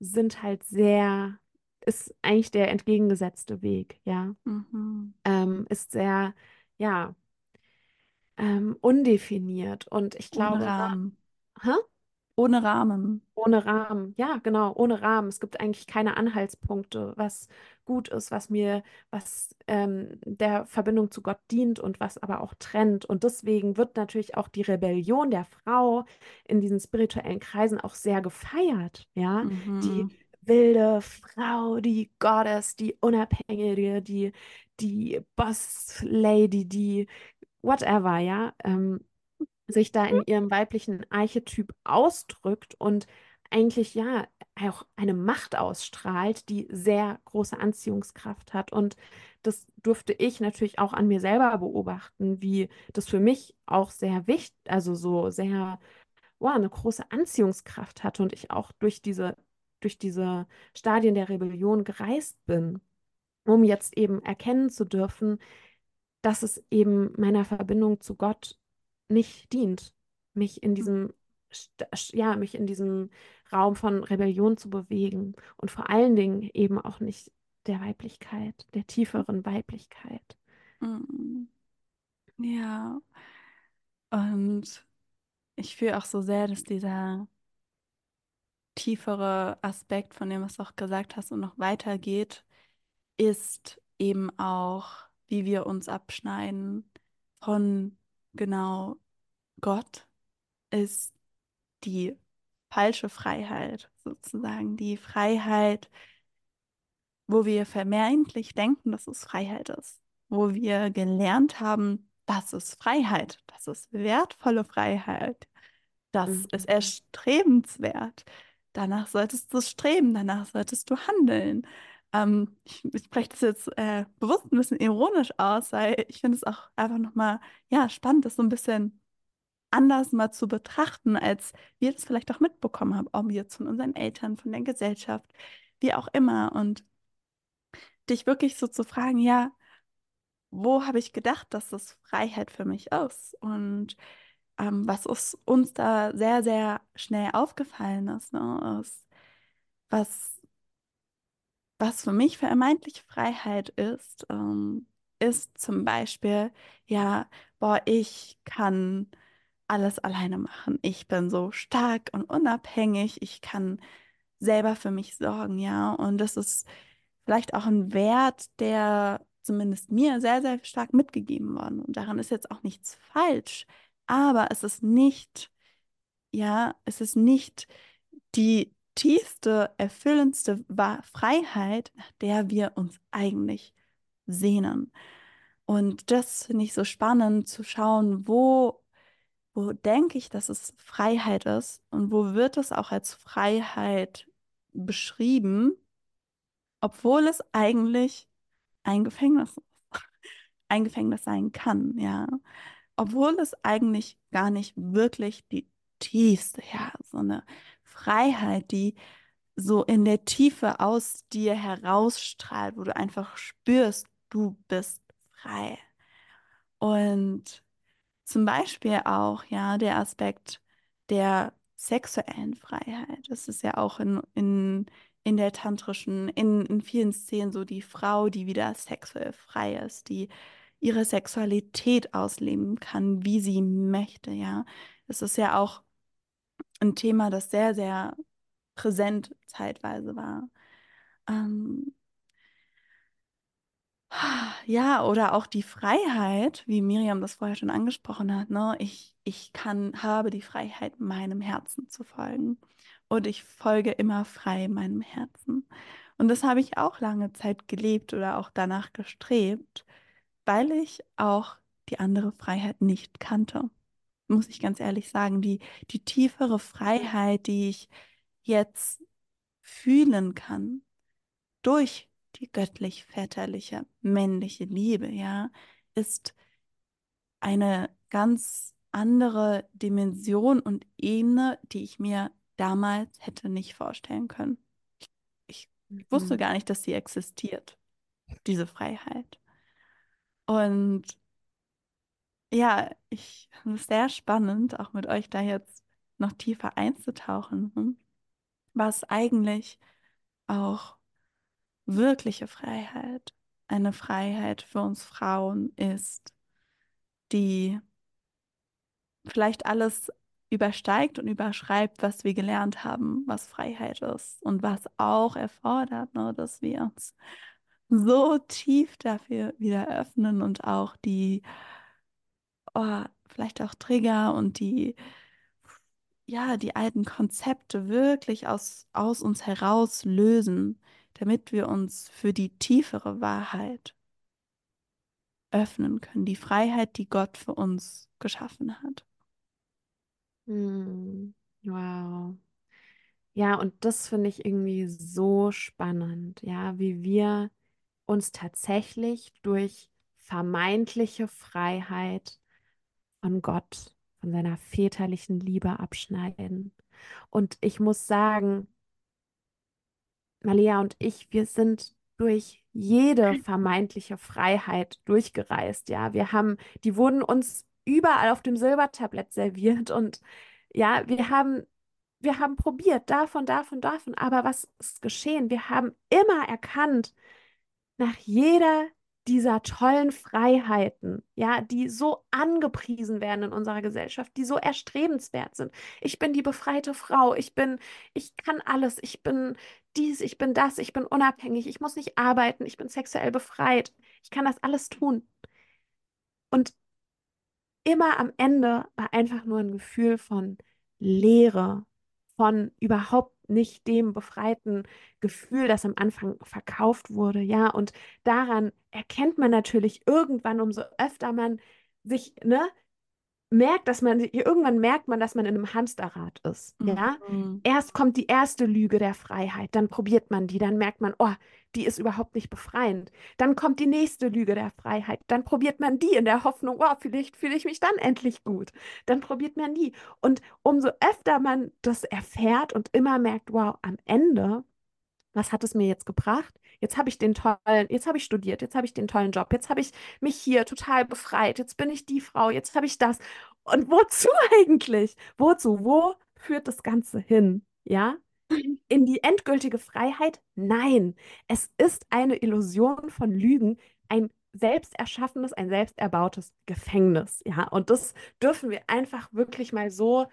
sind halt sehr, ist eigentlich der entgegengesetzte Weg, ja. Mhm. Ähm, ist sehr, ja, ähm, undefiniert. Und ich Ohne glaube, ne, Rahmen. hä? Ohne Rahmen. Ohne Rahmen, ja, genau, ohne Rahmen. Es gibt eigentlich keine Anhaltspunkte, was gut ist, was mir, was ähm, der Verbindung zu Gott dient und was aber auch trennt. Und deswegen wird natürlich auch die Rebellion der Frau in diesen spirituellen Kreisen auch sehr gefeiert, ja. Die Mhm. wilde Frau, die Goddess, die Unabhängige, die, die Boss Lady, die whatever, ja. Ähm, sich da in ihrem weiblichen Archetyp ausdrückt und eigentlich ja auch eine Macht ausstrahlt, die sehr große Anziehungskraft hat. Und das durfte ich natürlich auch an mir selber beobachten, wie das für mich auch sehr wichtig, also so sehr, wow, eine große Anziehungskraft hatte und ich auch durch diese, durch diese Stadien der Rebellion gereist bin, um jetzt eben erkennen zu dürfen, dass es eben meiner Verbindung zu Gott nicht dient, mich in diesem, St- ja, mich in diesem Raum von Rebellion zu bewegen und vor allen Dingen eben auch nicht der Weiblichkeit, der tieferen Weiblichkeit. Mhm. Ja. Und ich fühle auch so sehr, dass dieser tiefere Aspekt, von dem was du auch gesagt hast und noch weitergeht, ist eben auch, wie wir uns abschneiden von genau Gott, ist die falsche Freiheit, sozusagen die Freiheit, wo wir vermeintlich denken, dass es Freiheit ist, wo wir gelernt haben, das ist Freiheit, das ist wertvolle Freiheit, das ist Mhm. erstrebenswert. Danach solltest du streben, danach solltest du handeln. Ähm, ich, ich spreche das jetzt äh, bewusst ein bisschen ironisch aus, weil ich finde es auch einfach nochmal, ja, spannend, das so ein bisschen anders mal zu betrachten, als wir das vielleicht auch mitbekommen haben, ob jetzt von unseren Eltern, von der Gesellschaft, wie auch immer. Und dich wirklich so zu fragen, ja, wo habe ich gedacht, dass das Freiheit für mich ist? Und ähm, was uns da sehr, sehr schnell aufgefallen ist, ne, ist, was, was für mich vermeintliche Freiheit ist, ähm, ist zum Beispiel, ja, boah, ich kann alles alleine machen. Ich bin so stark und unabhängig. Ich kann selber für mich sorgen, ja. Und das ist vielleicht auch ein Wert, der zumindest mir sehr, sehr stark mitgegeben worden. Und daran ist jetzt auch nichts falsch. Aber es ist nicht, ja, es ist nicht die tiefste, erfüllendste Freiheit, nach der wir uns eigentlich sehnen. Und das finde ich so spannend zu schauen, wo, wo denke ich, dass es Freiheit ist und wo wird es auch als Freiheit beschrieben, obwohl es eigentlich ein Gefängnis ist, ein Gefängnis sein kann, ja. Obwohl es eigentlich gar nicht wirklich die tiefste, ja, so eine Freiheit, die so in der Tiefe aus dir herausstrahlt, wo du einfach spürst, du bist frei. Und zum Beispiel auch, ja, der Aspekt der sexuellen Freiheit. Das ist ja auch in, in, in der tantrischen, in, in vielen Szenen so die Frau, die wieder sexuell frei ist, die ihre Sexualität ausleben kann, wie sie möchte, ja. Das ist ja auch ein Thema, das sehr, sehr präsent zeitweise war. Ähm, ja, oder auch die Freiheit, wie Miriam das vorher schon angesprochen hat, ne? Ich, ich kann, habe die Freiheit, meinem Herzen zu folgen. Und ich folge immer frei meinem Herzen. Und das habe ich auch lange Zeit gelebt oder auch danach gestrebt, weil ich auch die andere Freiheit nicht kannte. Muss ich ganz ehrlich sagen, die, die tiefere Freiheit, die ich jetzt fühlen kann durch die göttlich-väterliche männliche Liebe, ja, ist eine ganz andere Dimension und Ebene, die ich mir damals hätte nicht vorstellen können. Ich, ich wusste Mhm. gar nicht, dass sie existiert, diese Freiheit. Und ja, ich finde es sehr spannend, auch mit euch da jetzt noch tiefer einzutauchen, was eigentlich auch wirkliche Freiheit, eine Freiheit für uns Frauen ist, die vielleicht alles übersteigt und überschreibt, was wir gelernt haben, was Freiheit ist und was auch erfordert, ne, dass wir uns so tief dafür wieder öffnen und auch die, oh, vielleicht auch Trigger und die, ja, die alten Konzepte wirklich aus, aus uns heraus lösen, damit wir uns für die tiefere Wahrheit öffnen können, die Freiheit, die Gott für uns geschaffen hat. Hm, Wow. Ja, und das finde ich irgendwie so spannend, ja, wie wir uns tatsächlich durch vermeintliche Freiheit von Gott, von seiner väterlichen Liebe abschneiden. Und ich muss sagen, Malia und ich, wir sind durch jede vermeintliche Freiheit durchgereist, ja. Wir haben, die wurden uns überall auf dem Silbertablett serviert und ja, wir haben, wir haben probiert, davon, davon, davon. Aber was ist geschehen? Wir haben immer erkannt, nach jeder dieser tollen Freiheiten, ja, die so angepriesen werden in unserer Gesellschaft, die so erstrebenswert sind. Ich bin die befreite Frau, ich bin, ich kann alles, ich bin dies, ich bin das, ich bin unabhängig, ich muss nicht arbeiten, ich bin sexuell befreit, ich kann das alles tun. Und immer am Ende war einfach nur ein Gefühl von Leere, von überhaupt nicht dem befreiten Gefühl, das am Anfang verkauft wurde, ja. Und daran erkennt man natürlich irgendwann, umso öfter man sich, ne, merkt, dass man, irgendwann merkt man, dass man in einem Hamsterrad ist, ja. Mhm. Erst kommt die erste Lüge der Freiheit, dann probiert man die, dann merkt man, oh, die ist überhaupt nicht befreiend. Dann kommt die nächste Lüge der Freiheit, dann probiert man die in der Hoffnung, oh, vielleicht fühle ich mich dann endlich gut. Dann probiert man die. Und umso öfter man das erfährt und immer merkt, wow, am Ende, was hat es mir jetzt gebracht? Jetzt habe ich den tollen, jetzt habe ich studiert, jetzt habe ich den tollen Job, jetzt habe ich mich hier total befreit, jetzt bin ich die Frau, jetzt habe ich das. Und wozu eigentlich? Wozu? Wo führt das Ganze hin? Ja? In die endgültige Freiheit? Nein. Es ist eine Illusion von Lügen, ein selbst erschaffenes, ein selbst erbautes Gefängnis. Ja, und das dürfen wir einfach wirklich mal so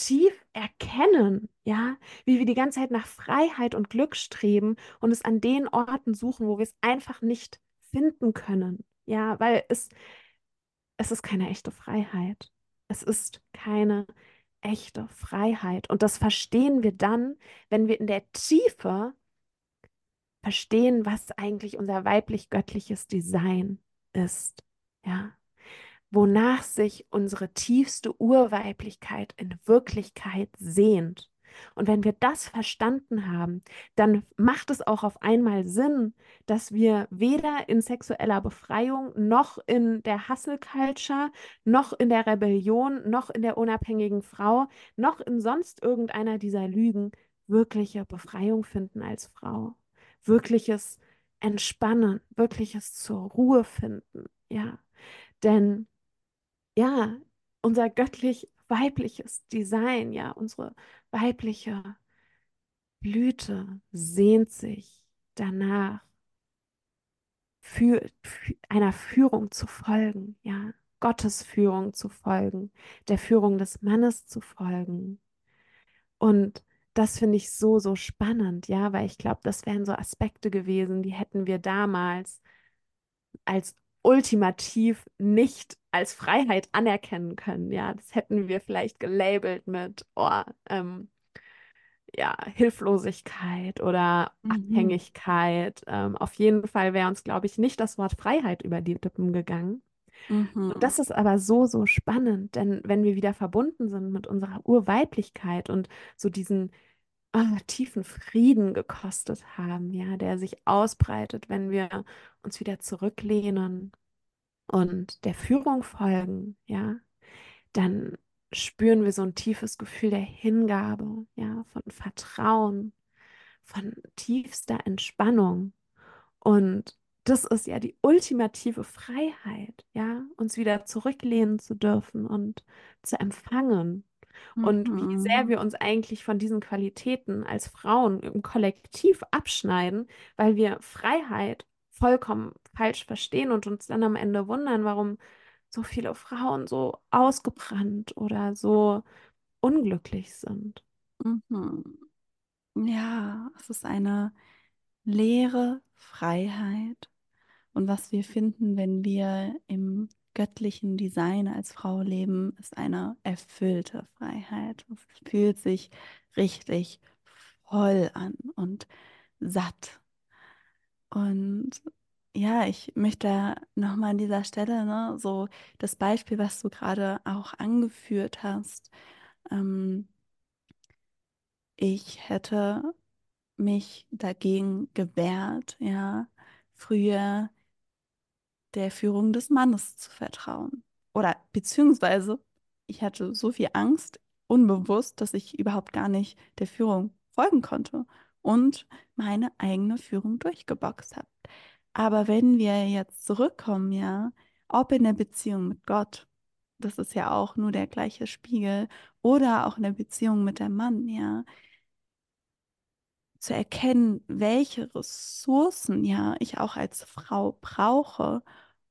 tief erkennen, ja, wie wir die ganze Zeit nach Freiheit und Glück streben und es an den Orten suchen, wo wir es einfach nicht finden können. Ja, weil es, es ist keine echte Freiheit. Es ist keine echte Freiheit. Und das verstehen wir dann, wenn wir in der Tiefe verstehen, was eigentlich unser weiblich-göttliches Design ist. Ja, wonach sich unsere tiefste Urweiblichkeit in Wirklichkeit sehnt. Und wenn wir das verstanden haben, dann macht es auch auf einmal Sinn, dass wir weder in sexueller Befreiung noch in der Hustle Culture, noch in der Rebellion, noch in der unabhängigen Frau, noch in sonst irgendeiner dieser Lügen wirkliche Befreiung finden als Frau. Wirkliches Entspannen, wirkliches zur Ruhe finden. Ja, denn ja, unser göttlich-weibliches Design, ja, unsere weibliche Blüte sehnt sich danach, für, für einer Führung zu folgen, ja, Gottes Führung zu folgen, der Führung des Mannes zu folgen. Und das finde ich so, so spannend, ja, weil ich glaube, das wären so Aspekte gewesen, die hätten wir damals als ultimativ nicht als Freiheit anerkennen können. Ja, das hätten wir vielleicht gelabelt mit, oh, ähm, ja, Hilflosigkeit oder mhm. Abhängigkeit. Ähm, auf jeden Fall wäre uns, glaube ich, nicht das Wort Freiheit über die Lippen gegangen. Mhm. Das ist aber so, so spannend, denn wenn wir wieder verbunden sind mit unserer Urweiblichkeit und so diesen oh, tiefen Frieden gekostet haben, ja, der sich ausbreitet, wenn wir uns wieder zurücklehnen und der Führung folgen, ja, dann spüren wir so ein tiefes Gefühl der Hingabe, ja, von Vertrauen, von tiefster Entspannung. Und das ist ja die ultimative Freiheit, ja, uns wieder zurücklehnen zu dürfen und zu empfangen. Und wie sehr mhm. wir uns eigentlich von diesen Qualitäten als Frauen im Kollektiv abschneiden, weil wir Freiheit vollkommen falsch verstehen und uns dann am Ende wundern, warum so viele Frauen so ausgebrannt oder so unglücklich sind. Mhm. Ja, es ist eine leere Freiheit. Und was wir finden, wenn wir im göttlichen Design als Frau leben, ist eine erfüllte Freiheit. Es fühlt sich richtig voll an und satt. Und ja, ich möchte nochmal an dieser Stelle, ne, so das Beispiel, was du gerade auch angeführt hast. Ähm, ich hätte mich dagegen gewehrt, ja, früher der Führung des Mannes zu vertrauen. Oder beziehungsweise ich hatte so viel Angst, unbewusst, dass ich überhaupt gar nicht der Führung folgen konnte und meine eigene Führung durchgeboxt habe. Aber wenn wir jetzt zurückkommen, ja, ob in der Beziehung mit Gott, das ist ja auch nur der gleiche Spiegel, oder auch in der Beziehung mit dem Mann, ja, zu erkennen, welche Ressourcen ja ich auch als Frau brauche,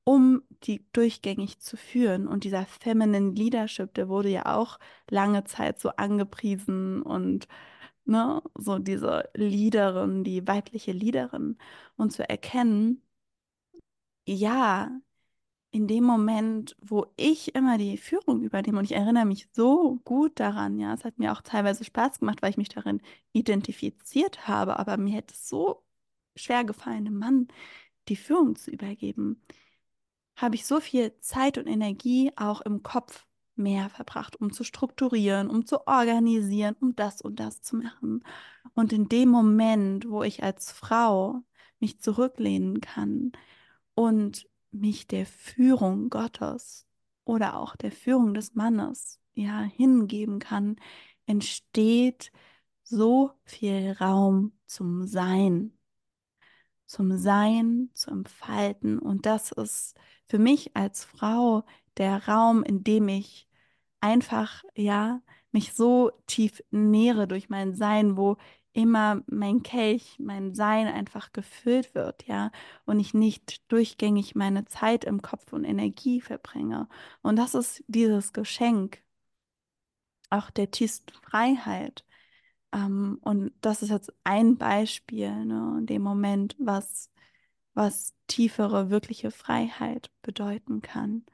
um die durchgängig zu führen. Und dieser Feminine Leadership, der wurde ja auch lange Zeit so angepriesen und ne, so diese Leaderin, die weibliche Leaderin. Und zu erkennen, ja, in dem Moment, wo ich immer die Führung übernehme, und ich erinnere mich so gut daran, ja, es hat mir auch teilweise Spaß gemacht, weil ich mich darin identifiziert habe, aber mir hätte es so schwer gefallen, einem Mann die Führung zu übergeben, habe ich so viel Zeit und Energie auch im Kopf mehr verbracht, um zu strukturieren, um zu organisieren, um das und das zu machen. Und in dem Moment, wo ich als Frau mich zurücklehnen kann und mich der Führung Gottes oder auch der Führung des Mannes ja hingeben kann, entsteht so viel Raum zum Sein, zum Sein, zu entfalten. Und das ist für mich als Frau der Raum, in dem ich einfach, ja, mich so tief nähere durch mein Sein, wo immer mein Kelch, mein Sein einfach gefüllt wird, ja, und ich nicht durchgängig meine Zeit im Kopf und Energie verbringe. Und das ist dieses Geschenk, auch der tiefsten Freiheit. Ähm, und das ist jetzt ein Beispiel, ne, in dem Moment, was, was tiefere, wirkliche Freiheit bedeuten kann,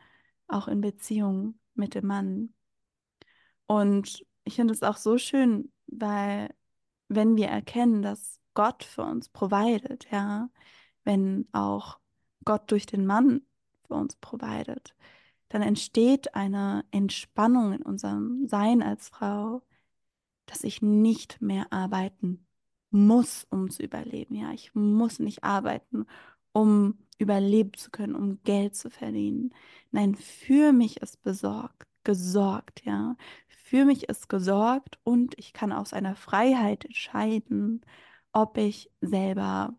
auch in Beziehungen mit dem Mann. Und ich finde es auch so schön, weil wenn wir erkennen, dass Gott für uns providet, ja, wenn auch Gott durch den Mann für uns providet, dann entsteht eine Entspannung in unserem Sein als Frau, dass ich nicht mehr arbeiten muss, um zu überleben. Ja, ich muss nicht arbeiten, um überleben zu können, um Geld zu verdienen. Nein, für mich ist besorgt, gesorgt, ja. Für mich ist gesorgt und ich kann aus einer Freiheit entscheiden, ob ich selber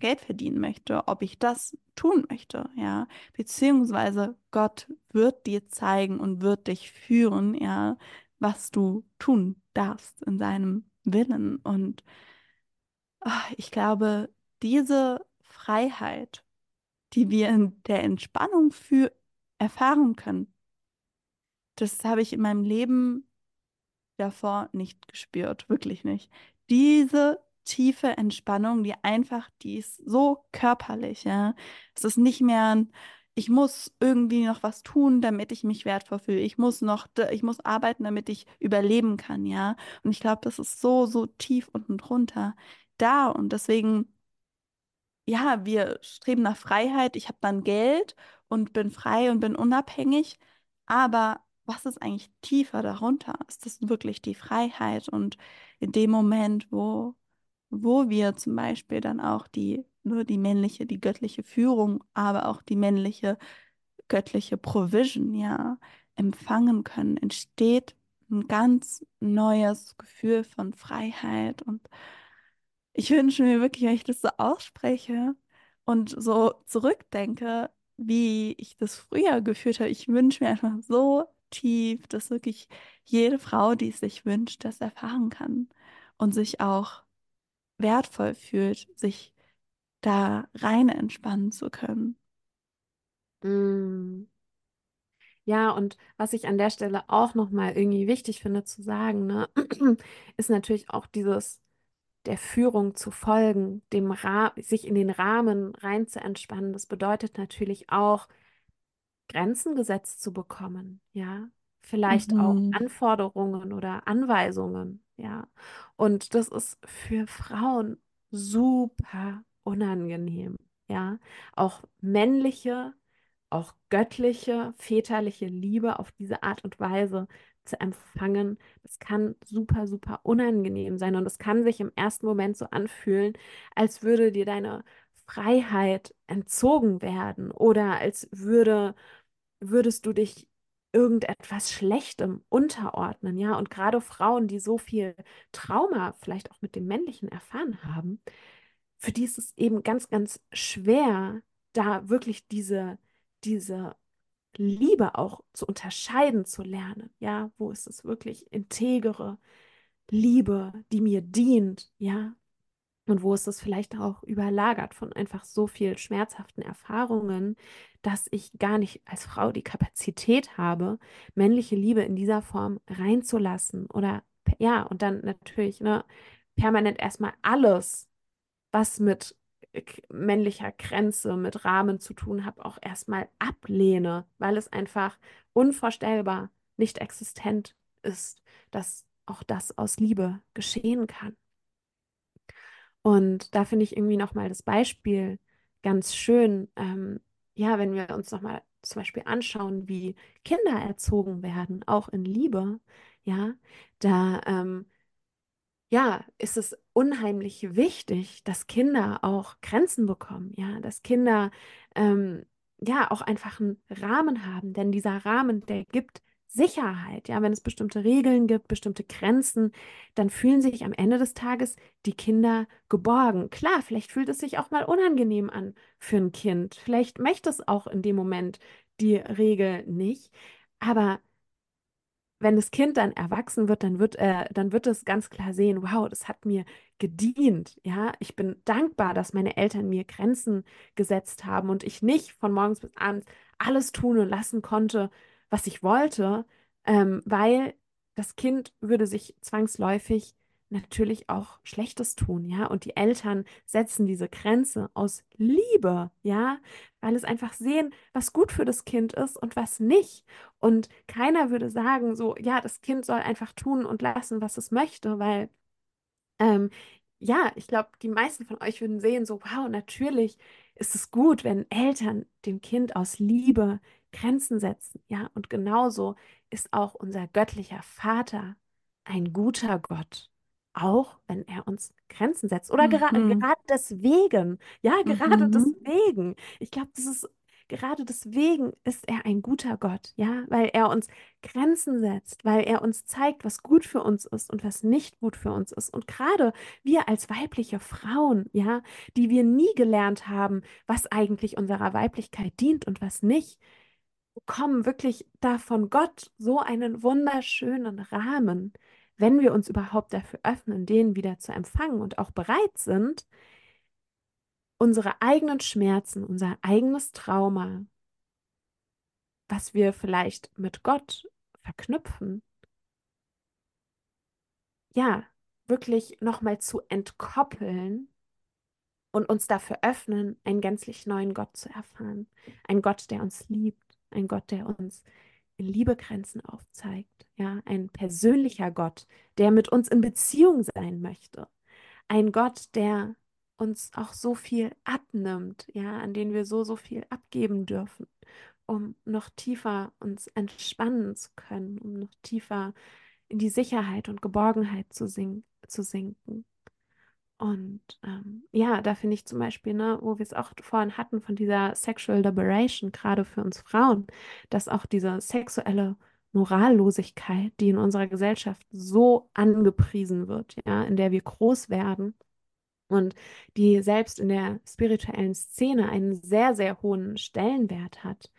Geld verdienen möchte, ob ich das tun möchte, ja. Beziehungsweise Gott wird dir zeigen und wird dich führen, ja, was du tun darfst in seinem Willen. Und ich glaube, diese Freiheit, die wir in der Entspannung für erfahren können, das habe ich in meinem Leben davor nicht gespürt, wirklich nicht. Diese tiefe Entspannung, die einfach, die ist so körperlich, ja. Es ist nicht mehr ein, ich muss irgendwie noch was tun, damit ich mich wertvoll fühle. Ich muss noch, ich muss arbeiten, damit ich überleben kann, ja. Und ich glaube, das ist so, so tief unten drunter da. Und deswegen, ja, wir streben nach Freiheit. Ich habe dann Geld und bin frei und bin unabhängig. Aber was ist eigentlich tiefer darunter? Ist das wirklich die Freiheit? Und in dem Moment, wo wo wir zum Beispiel dann auch die, nur die männliche, die göttliche Führung, aber auch die männliche göttliche Provision, ja, empfangen können, entsteht ein ganz neues Gefühl von Freiheit. Und ich wünsche mir wirklich, wenn ich das so ausspreche und so zurückdenke, wie ich das früher gefühlt habe, ich wünsche mir einfach so tief, dass wirklich jede Frau, die es sich wünscht, das erfahren kann und sich auch wertvoll fühlt, sich da rein entspannen zu können. Mm. Ja, und was ich an der Stelle auch nochmal irgendwie wichtig finde zu sagen, ne, ist natürlich auch dieses der Führung zu folgen, dem Ra sich in den Rahmen rein zu entspannen. Das bedeutet natürlich auch, Grenzen gesetzt zu bekommen, ja, vielleicht mhm. auch Anforderungen oder Anweisungen, ja. Und das ist für Frauen super unangenehm, ja. Auch männliche, auch göttliche, väterliche Liebe auf diese Art und Weise zu empfangen, das kann super, super unangenehm sein. Und es kann sich im ersten Moment so anfühlen, als würde dir deine Freiheit entzogen werden oder als würde, würdest du dich irgendetwas Schlechtem unterordnen, ja. Und gerade Frauen, die so viel Trauma vielleicht auch mit dem Männlichen erfahren haben, für die ist es eben ganz, ganz schwer, da wirklich diese, diese Liebe auch zu unterscheiden zu lernen, ja. Wo ist es wirklich integere Liebe, die mir dient, ja. Und wo ist es vielleicht auch überlagert von einfach so viel schmerzhaften Erfahrungen, dass ich gar nicht als Frau die Kapazität habe, männliche Liebe in dieser Form reinzulassen. Oder ja, und dann natürlich ne, permanent erstmal alles, was mit männlicher Grenze, mit Rahmen zu tun hat, auch erstmal ablehne, weil es einfach unvorstellbar, nicht existent ist, dass auch das aus Liebe geschehen kann. Und da finde ich irgendwie nochmal das Beispiel ganz schön, ähm, ja, wenn wir uns nochmal zum Beispiel anschauen, wie Kinder erzogen werden, auch in Liebe, ja, da ähm, ja, ist es unheimlich wichtig, dass Kinder auch Grenzen bekommen, ja, dass Kinder ähm, ja auch einfach einen Rahmen haben, denn dieser Rahmen, der gibt Sicherheit, ja, wenn es bestimmte Regeln gibt, bestimmte Grenzen, dann fühlen sich am Ende des Tages die Kinder geborgen. Klar, vielleicht fühlt es sich auch mal unangenehm an für ein Kind. Vielleicht möchte es auch in dem Moment die Regel nicht, aber wenn das Kind dann erwachsen wird, dann wird, äh, dann wird es ganz klar sehen, wow, das hat mir gedient. Ja, ich bin dankbar, dass meine Eltern mir Grenzen gesetzt haben und ich nicht von morgens bis abends alles tun und lassen konnte, was ich wollte, ähm, weil das Kind würde sich zwangsläufig natürlich auch Schlechtes tun, ja. Und die Eltern setzen diese Grenze aus Liebe, ja, weil es einfach sehen, was gut für das Kind ist und was nicht. Und keiner würde sagen, so, ja, das Kind soll einfach tun und lassen, was es möchte, weil ähm, ja, ich glaube, die meisten von euch würden sehen, so, wow, natürlich ist es gut, wenn Eltern dem Kind aus Liebe Grenzen setzen. Ja, und genauso ist auch unser göttlicher Vater ein guter Gott, auch wenn er uns Grenzen setzt. Oder gera Mhm. gerade deswegen, ja, gerade Mhm. deswegen. Ich glaube, das ist gerade deswegen ist er ein guter Gott, ja, weil er uns Grenzen setzt, weil er uns zeigt, was gut für uns ist und was nicht gut für uns ist. Und gerade wir als weibliche Frauen, ja, die wir nie gelernt haben, was eigentlich unserer Weiblichkeit dient und was nicht, bekommen wirklich da von Gott so einen wunderschönen Rahmen, wenn wir uns überhaupt dafür öffnen, den wieder zu empfangen und auch bereit sind, unsere eigenen Schmerzen, unser eigenes Trauma, was wir vielleicht mit Gott verknüpfen, ja, wirklich nochmal zu entkoppeln und uns dafür öffnen, einen gänzlich neuen Gott zu erfahren. Ein Gott, der uns liebt, ein Gott, der uns in Liebe Grenzen aufzeigt, ja, ein persönlicher Gott, der mit uns in Beziehung sein möchte. Ein Gott, der uns auch so viel abnimmt, ja, an den wir so, so viel abgeben dürfen, um noch tiefer uns entspannen zu können, um noch tiefer in die Sicherheit und Geborgenheit zu, sink zu sinken. Und ähm, ja, da finde ich zum Beispiel, ne, wo wir es auch vorhin hatten, von dieser Sexual Liberation, gerade für uns Frauen, dass auch diese sexuelle Morallosigkeit, die in unserer Gesellschaft so angepriesen wird, ja, in der wir groß werden und die selbst in der spirituellen Szene einen sehr, sehr hohen Stellenwert hat,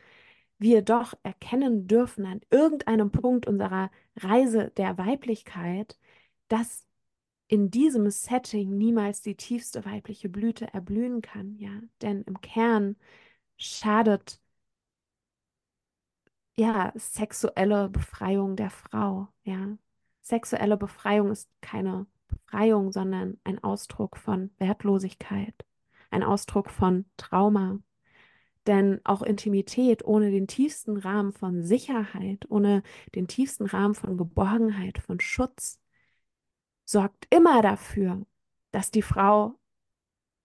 wir doch erkennen dürfen an irgendeinem Punkt unserer Reise der Weiblichkeit, dass in diesem Setting niemals die tiefste weibliche Blüte erblühen kann, ja, denn im Kern schadet ja sexuelle Befreiung der Frau, ja. Sexuelle Befreiung ist keine Befreiung, sondern ein Ausdruck von Wertlosigkeit, ein Ausdruck von Trauma. Denn auch Intimität ohne den tiefsten Rahmen von Sicherheit, ohne den tiefsten Rahmen von Geborgenheit, von Schutz, sorgt immer dafür, dass die Frau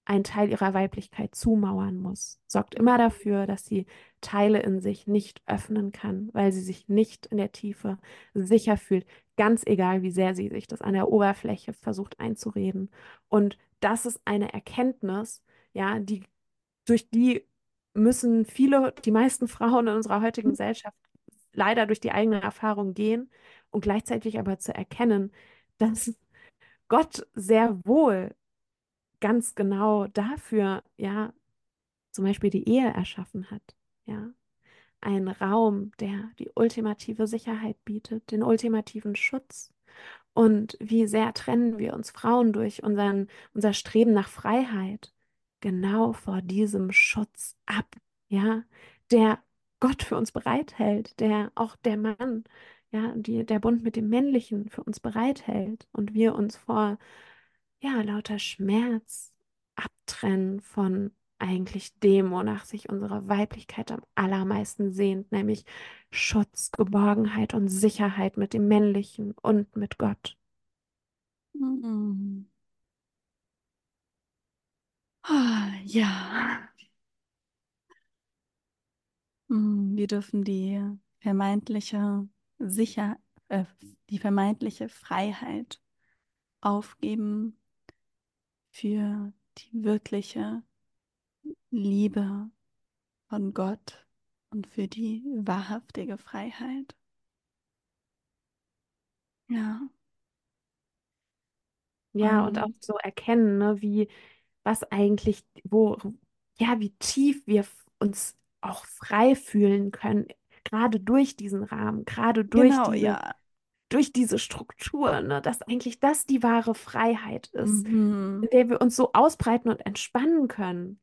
einen Teil ihrer Weiblichkeit zumauern muss, sorgt immer dafür, dass sie Teile in sich nicht öffnen kann, weil sie sich nicht in der Tiefe sicher fühlt, ganz egal, wie sehr sie sich das an der Oberfläche versucht einzureden. Und das ist eine Erkenntnis, ja, die durch die müssen viele, die meisten Frauen in unserer heutigen Gesellschaft leider durch die eigene Erfahrung gehen und gleichzeitig aber zu erkennen, dass Gott sehr wohl ganz genau dafür, ja, zum Beispiel die Ehe erschaffen hat, ja. Ein Raum, der die ultimative Sicherheit bietet, den ultimativen Schutz. Und wie sehr trennen wir uns Frauen durch unseren, unser Streben nach Freiheit genau vor diesem Schutz ab, ja, der Gott für uns bereithält, der auch der Mann, ja, die, der Bund mit dem Männlichen für uns bereithält und wir uns vor ja, lauter Schmerz abtrennen von eigentlich dem, wonach sich unsere Weiblichkeit am allermeisten sehnt, nämlich Schutz, Geborgenheit und Sicherheit mit dem Männlichen und mit Gott. Mhm. Ah, ja. Mhm, Wir dürfen die vermeintliche Sicher, äh, die vermeintliche Freiheit aufgeben für die wirkliche Liebe von Gott und für die wahrhaftige Freiheit. Ja, Ja, und auch und so erkennen, ne, wie, was eigentlich, wo, ja, wie tief wir uns auch frei fühlen können, gerade durch diesen Rahmen, gerade durch genau, diese ja. durch diese Struktur, ne, dass eigentlich das die wahre Freiheit ist, Mhm. in der wir uns so ausbreiten und entspannen können.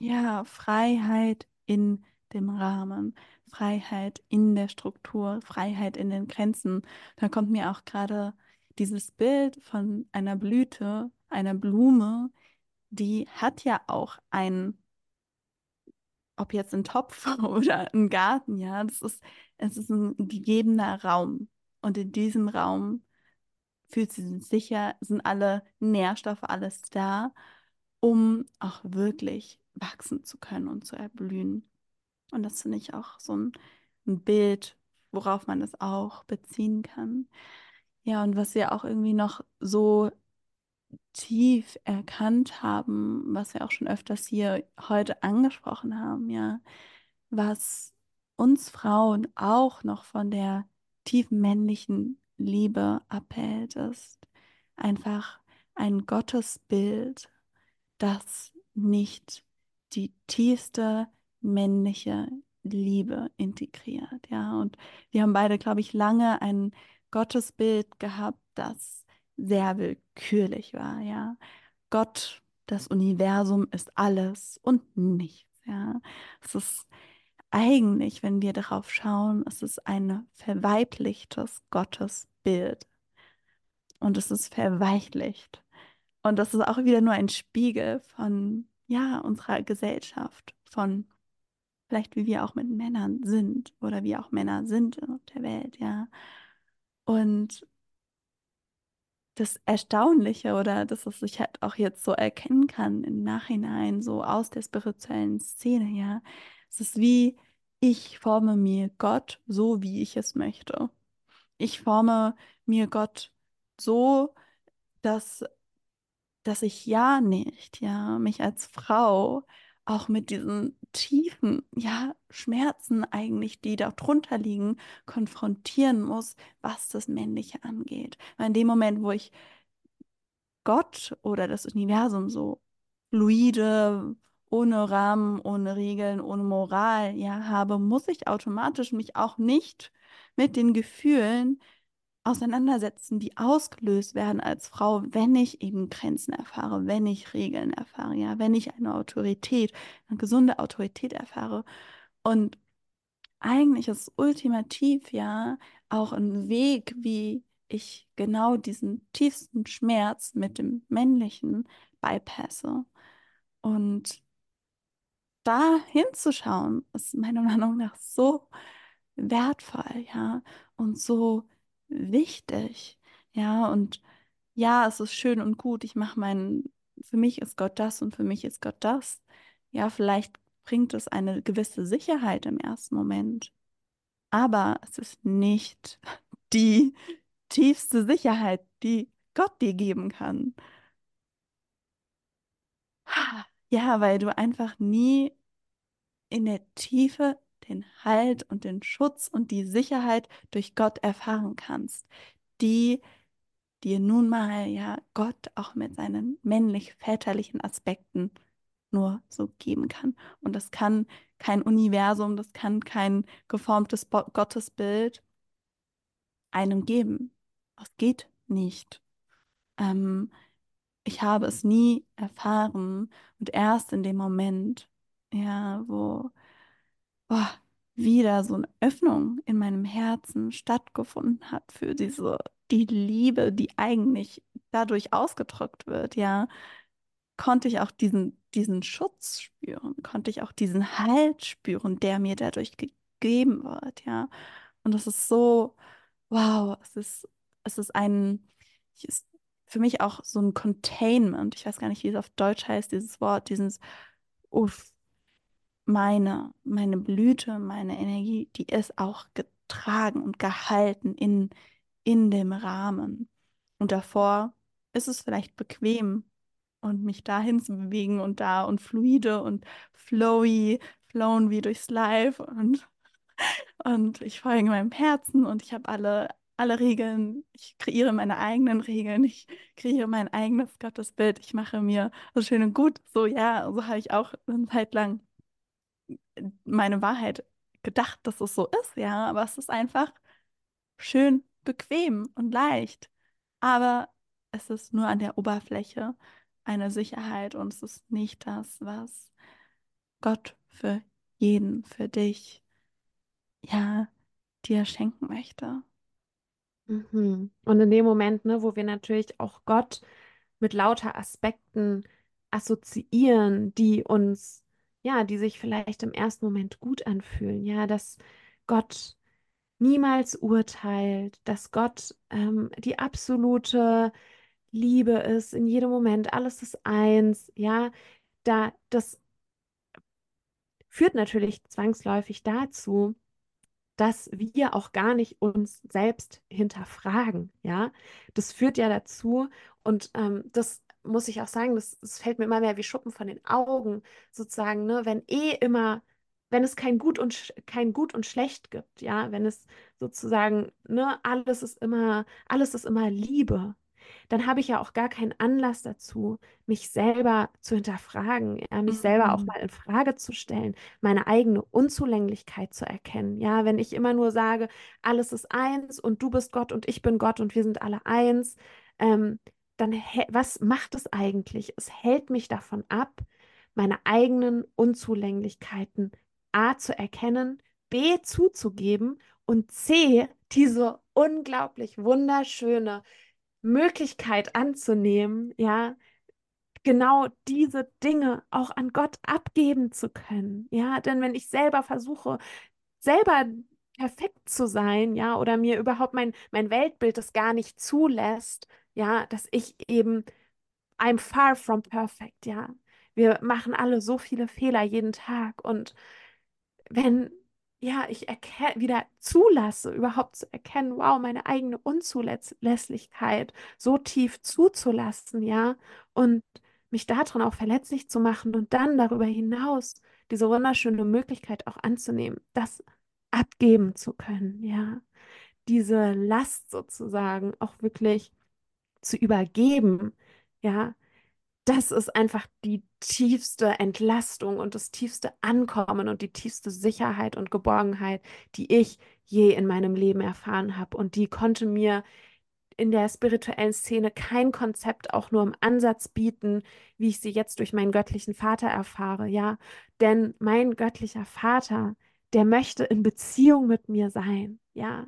Ja, Freiheit in dem Rahmen, Freiheit in der Struktur, Freiheit in den Grenzen. Da kommt mir auch gerade dieses Bild von einer Blüte, einer Blume, die hat ja auch ein, ob jetzt ein Topf oder ein Garten, ja, das ist, es ist ein gegebener Raum. Und in diesem Raum fühlt sie sich sicher, sind alle Nährstoffe, alles da, um auch wirklich wachsen zu können und zu erblühen. Und das finde ich auch so ein, ein Bild, worauf man das auch beziehen kann. Ja, und was wir auch irgendwie noch so tief erkannt haben, was wir auch schon öfters hier heute angesprochen haben, ja, was uns Frauen auch noch von der tiefen männlichen Liebe abhält, ist einfach ein Gottesbild, das nicht die tiefste männliche Liebe integriert, ja. Und wir haben beide, glaube ich, lange ein Gottesbild gehabt, das sehr willkürlich war, ja. Gott, das Universum ist alles und nichts, ja. Es ist eigentlich, wenn wir darauf schauen, es ist ein verweiblichtes Gottesbild. Und es ist verweichlicht. Und das ist auch wieder nur ein Spiegel von, ja, unserer Gesellschaft, von vielleicht wie wir auch mit Männern sind oder wie auch Männer sind in der Welt, ja. Und das Erstaunliche oder das, was ich halt auch jetzt so erkennen kann im Nachhinein, so aus der spirituellen Szene, ja, es ist wie, ich forme mir Gott so, wie ich es möchte. Ich forme mir Gott so, dass, dass ich ja nicht, ja, mich als Frau auch mit diesen tiefen, ja, Schmerzen eigentlich, die da drunter liegen, konfrontieren muss, was das Männliche angeht. Weil in dem Moment, wo ich Gott oder das Universum so fluide, ohne Rahmen, ohne Regeln, ohne Moral, ja, habe, muss ich automatisch mich auch nicht mit den Gefühlen auseinandersetzen, die ausgelöst werden als Frau, wenn ich eben Grenzen erfahre, wenn ich Regeln erfahre, ja, wenn ich eine Autorität, eine gesunde Autorität erfahre. Und eigentlich ist ultimativ ja auch ein Weg, wie ich genau diesen tiefsten Schmerz mit dem Männlichen bypasse. Und da hinzuschauen, ist meiner Meinung nach so wertvoll, ja, und so wichtig, ja, und ja, es ist schön und gut, ich mache meinen, für mich ist Gott das und für mich ist Gott das. Ja, vielleicht bringt es eine gewisse Sicherheit im ersten Moment, aber es ist nicht die tiefste Sicherheit, die Gott dir geben kann. Ja, weil du einfach nie in der Tiefe den Halt und den Schutz und die Sicherheit durch Gott erfahren kannst, die dir nun mal ja Gott auch mit seinen männlich-väterlichen Aspekten nur so geben kann. Und das kann kein Universum, das kann kein geformtes Bo Gottesbild einem geben. Das geht nicht. Ähm, ich habe es nie erfahren und erst in dem Moment, ja, wo oh, wieder so eine Öffnung in meinem Herzen stattgefunden hat für diese, die Liebe, die eigentlich dadurch ausgedrückt wird, ja, konnte ich auch diesen, diesen Schutz spüren, konnte ich auch diesen Halt spüren, der mir dadurch gegeben wird, ja. Und das ist so, wow, es ist, es ist ein, ist für mich auch so ein Containment. Ich weiß gar nicht, wie es auf Deutsch heißt, dieses Wort, dieses, uff, meine, meine Blüte, meine Energie, die ist auch getragen und gehalten in, in dem Rahmen. Und davor ist es vielleicht bequem und mich dahin zu bewegen und da und fluide und flowy, flown wie durchs Live und, und ich folge meinem Herzen und ich habe alle, alle Regeln, ich kreiere meine eigenen Regeln, ich kreiere mein eigenes Gottesbild, ich mache mir so schön und gut, so ja, so habe ich auch eine Zeit lang meine Wahrheit gedacht, dass es so ist, ja, aber es ist einfach schön bequem und leicht. Aber es ist nur an der Oberfläche eine Sicherheit und es ist nicht das, was Gott für jeden, für dich, ja, dir schenken möchte. Mhm. Und in dem Moment, ne, wo wir natürlich auch Gott mit lauter Aspekten assoziieren, die uns ja, die sich vielleicht im ersten Moment gut anfühlen, ja, dass Gott niemals urteilt, dass Gott ähm, die absolute Liebe ist in jedem Moment, alles ist eins, ja, da das führt natürlich zwangsläufig dazu, dass wir auch gar nicht uns selbst hinterfragen, ja. Das führt ja dazu und ähm, das muss ich auch sagen, das, das fällt mir immer mehr wie Schuppen von den Augen, sozusagen, ne, wenn eh immer wenn es kein Gut und kein Gut und Schlecht gibt, ja, wenn es sozusagen, ne, alles ist immer, alles ist immer Liebe, dann habe ich ja auch gar keinen Anlass dazu, mich selber zu hinterfragen, ja, mich selber auch Mhm. mal in Frage zu stellen, meine eigene Unzulänglichkeit zu erkennen. Ja, wenn ich immer nur sage, alles ist eins und du bist Gott und ich bin Gott und wir sind alle eins, ähm, dann was macht es eigentlich? Es hält mich davon ab, meine eigenen Unzulänglichkeiten A zu erkennen, B zuzugeben und C diese unglaublich wunderschöne Möglichkeit anzunehmen, ja, genau diese Dinge auch an Gott abgeben zu können. Ja, denn wenn ich selber versuche, selber perfekt zu sein, ja, oder mir überhaupt mein, mein Weltbild das gar nicht zulässt, ja, dass ich eben I'm far from perfect, ja. Wir machen alle so viele Fehler jeden Tag und wenn ja, ich wieder zulasse, überhaupt zu erkennen, wow, meine eigene Unzulässigkeit so tief zuzulassen, ja, und mich darin auch verletzlich zu machen und dann darüber hinaus diese wunderschöne Möglichkeit auch anzunehmen, das abgeben zu können, ja, diese Last sozusagen auch wirklich zu übergeben, ja, das ist einfach die tiefste Entlastung und das tiefste Ankommen und die tiefste Sicherheit und Geborgenheit, die ich je in meinem Leben erfahren habe. Und die konnte mir in der spirituellen Szene kein Konzept auch nur im Ansatz bieten, wie ich sie jetzt durch meinen göttlichen Vater erfahre, ja. Denn mein göttlicher Vater, der möchte in Beziehung mit mir sein, ja.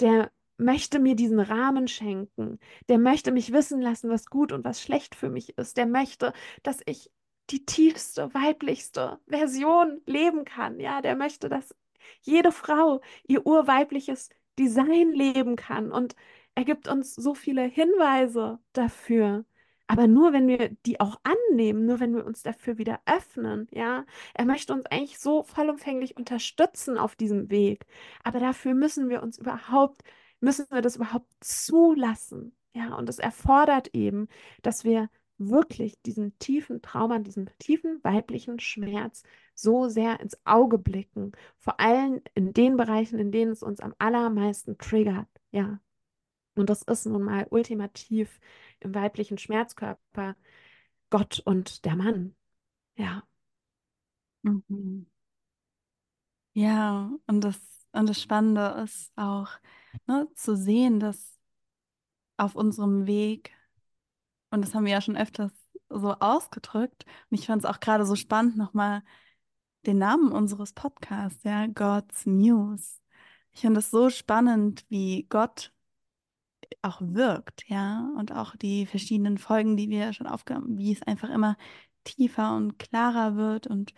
Der möchte mir diesen Rahmen schenken. Der möchte mich wissen lassen, was gut und was schlecht für mich ist. Der möchte, dass ich die tiefste, weiblichste Version leben kann. Ja, der möchte, dass jede Frau ihr urweibliches Design leben kann. Und er gibt uns so viele Hinweise dafür. Aber nur wenn wir die auch annehmen, nur wenn wir uns dafür wieder öffnen, ja. Er möchte uns eigentlich so vollumfänglich unterstützen auf diesem Weg. Aber dafür müssen wir uns überhaupt müssen wir das überhaupt zulassen. Ja, und es erfordert eben, dass wir wirklich diesen tiefen Trauma, diesen tiefen weiblichen Schmerz so sehr ins Auge blicken. Vor allem in den Bereichen, in denen es uns am allermeisten triggert. Ja. Und das ist nun mal ultimativ im weiblichen Schmerzkörper Gott und der Mann. Ja. Mhm. Ja, und das, und das Spannende ist auch, ne, zu sehen, dass auf unserem Weg, und das haben wir ja schon öfters so ausgedrückt, und ich fand es auch gerade so spannend, nochmal den Namen unseres Podcasts, ja, God's Muse. Ich finde es so spannend, wie Gott auch wirkt, ja, und auch die verschiedenen Folgen, die wir schon aufgenommen haben, wie es einfach immer tiefer und klarer wird und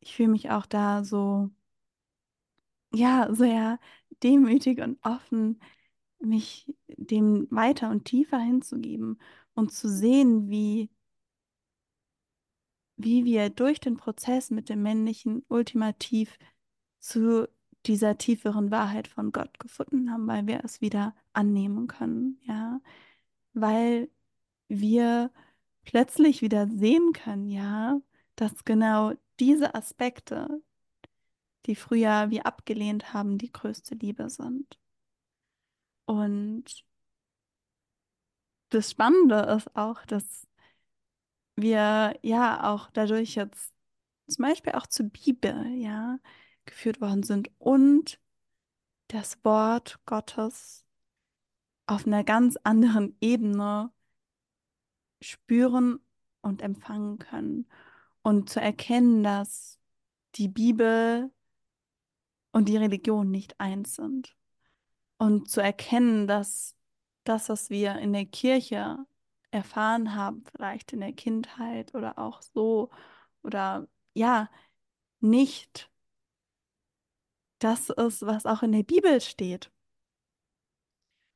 ich fühle mich auch da so, ja, sehr demütig und offen, mich dem weiter und tiefer hinzugeben und zu sehen, wie, wie wir durch den Prozess mit dem Männlichen ultimativ zu dieser tieferen Wahrheit von Gott gefunden haben, weil wir es wieder annehmen können, ja, weil wir plötzlich wieder sehen können, ja, dass genau diese Aspekte, die früher wir abgelehnt haben, die größte Liebe sind. Und das Spannende ist auch, dass wir ja auch dadurch jetzt zum Beispiel auch zur Bibel, ja, geführt worden sind und das Wort Gottes auf einer ganz anderen Ebene spüren und empfangen können und zu erkennen, dass die Bibel und die Religion nicht eins sind und zu erkennen, dass das, was wir in der Kirche erfahren haben, vielleicht in der Kindheit oder auch so oder ja, nicht das ist, was auch in der Bibel steht.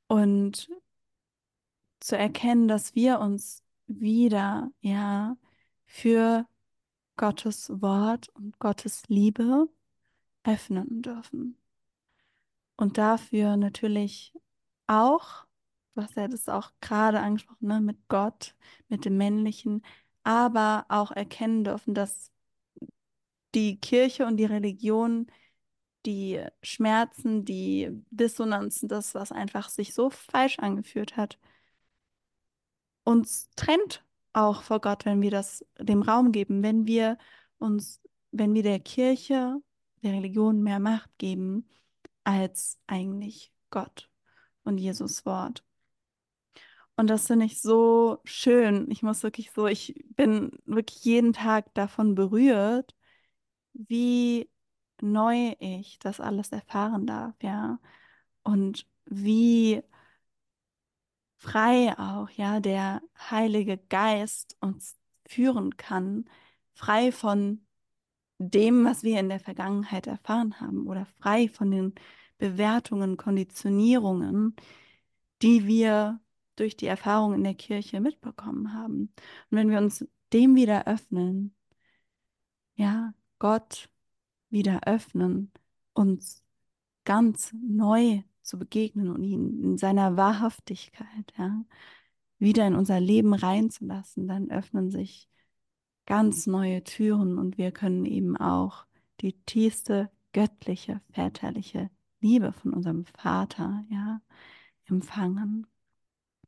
Und zu erkennen, dass wir uns wieder, ja, für Gottes Wort und Gottes Liebe öffnen dürfen. Und dafür natürlich auch, hast ja das auch gerade angesprochen, ne, mit Gott, mit dem Männlichen, aber auch erkennen dürfen, dass die Kirche und die Religion die Schmerzen, die Dissonanzen, das, was einfach sich so falsch angeführt hat, uns trennt auch vor Gott, wenn wir das dem Raum geben, wenn wir uns, wenn wir der Kirche, der Religion mehr Macht geben als eigentlich Gott und Jesus Wort. Und das finde ich so schön. Ich muss wirklich so, ich bin wirklich jeden Tag davon berührt, wie neu ich das alles erfahren darf, ja. Und wie frei auch, ja, der Heilige Geist uns führen kann, frei von dem, was wir in der Vergangenheit erfahren haben oder frei von den Bewertungen, Konditionierungen, die wir durch die Erfahrung in der Kirche mitbekommen haben. Und wenn wir uns dem wieder öffnen, ja, Gott wieder öffnen, uns ganz neu zu begegnen und ihn in seiner Wahrhaftigkeit, ja, wieder in unser Leben reinzulassen, dann öffnen sich ganz neue Türen und wir können eben auch die tiefste göttliche, väterliche Liebe von unserem Vater, ja, empfangen.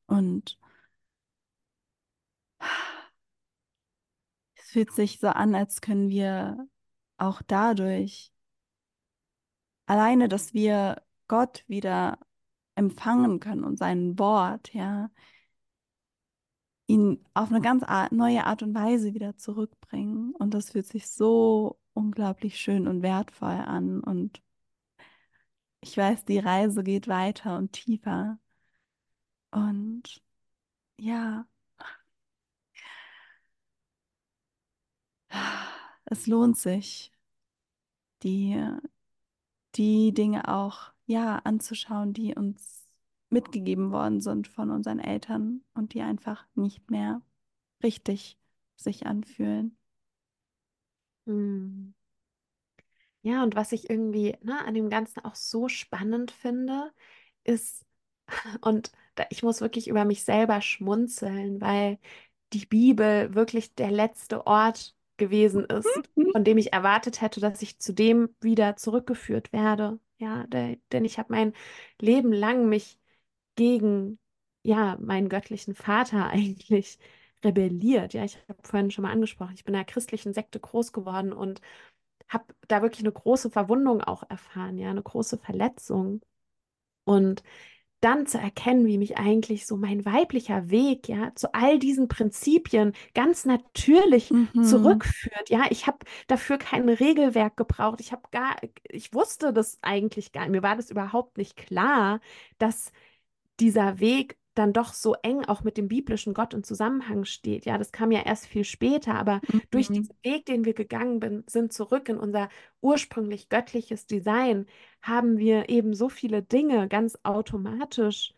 Und es fühlt sich so an, als können wir auch dadurch alleine, dass wir Gott wieder empfangen können und sein Wort, ja, ihn auf eine ganz neue Art und Weise wieder zurückbringen. Und das fühlt sich so unglaublich schön und wertvoll an. Und ich weiß, die Reise geht weiter und tiefer. Und ja, es lohnt sich, die, die Dinge auch ja anzuschauen, die uns mitgegeben worden sind von unseren Eltern und die einfach nicht mehr richtig sich anfühlen. Hm. Ja, und was ich irgendwie ne, an dem Ganzen auch so spannend finde, ist, und da, ich muss wirklich über mich selber schmunzeln, weil die Bibel wirklich der letzte Ort gewesen ist, von dem ich erwartet hätte, dass ich zu dem wieder zurückgeführt werde. Ja, der, denn ich habe mein Leben lang mich gegen ja meinen göttlichen Vater eigentlich rebelliert. Ja, ich habe vorhin schon mal angesprochen, ich bin in einer christlichen Sekte groß geworden und habe da wirklich eine große Verwundung auch erfahren, ja, eine große Verletzung. Und dann zu erkennen, wie mich eigentlich so mein weiblicher Weg, ja, zu all diesen Prinzipien ganz natürlich Mhm. zurückführt. Ja, ich habe dafür kein Regelwerk gebraucht. Ich habe gar, ich wusste das eigentlich gar, mir war das überhaupt nicht klar, dass dieser Weg dann doch so eng auch mit dem biblischen Gott in Zusammenhang steht. Ja, das kam ja erst viel später, aber durch Mhm. diesen Weg, den wir gegangen bin, sind zurück in unser ursprünglich göttliches Design, haben wir eben so viele Dinge ganz automatisch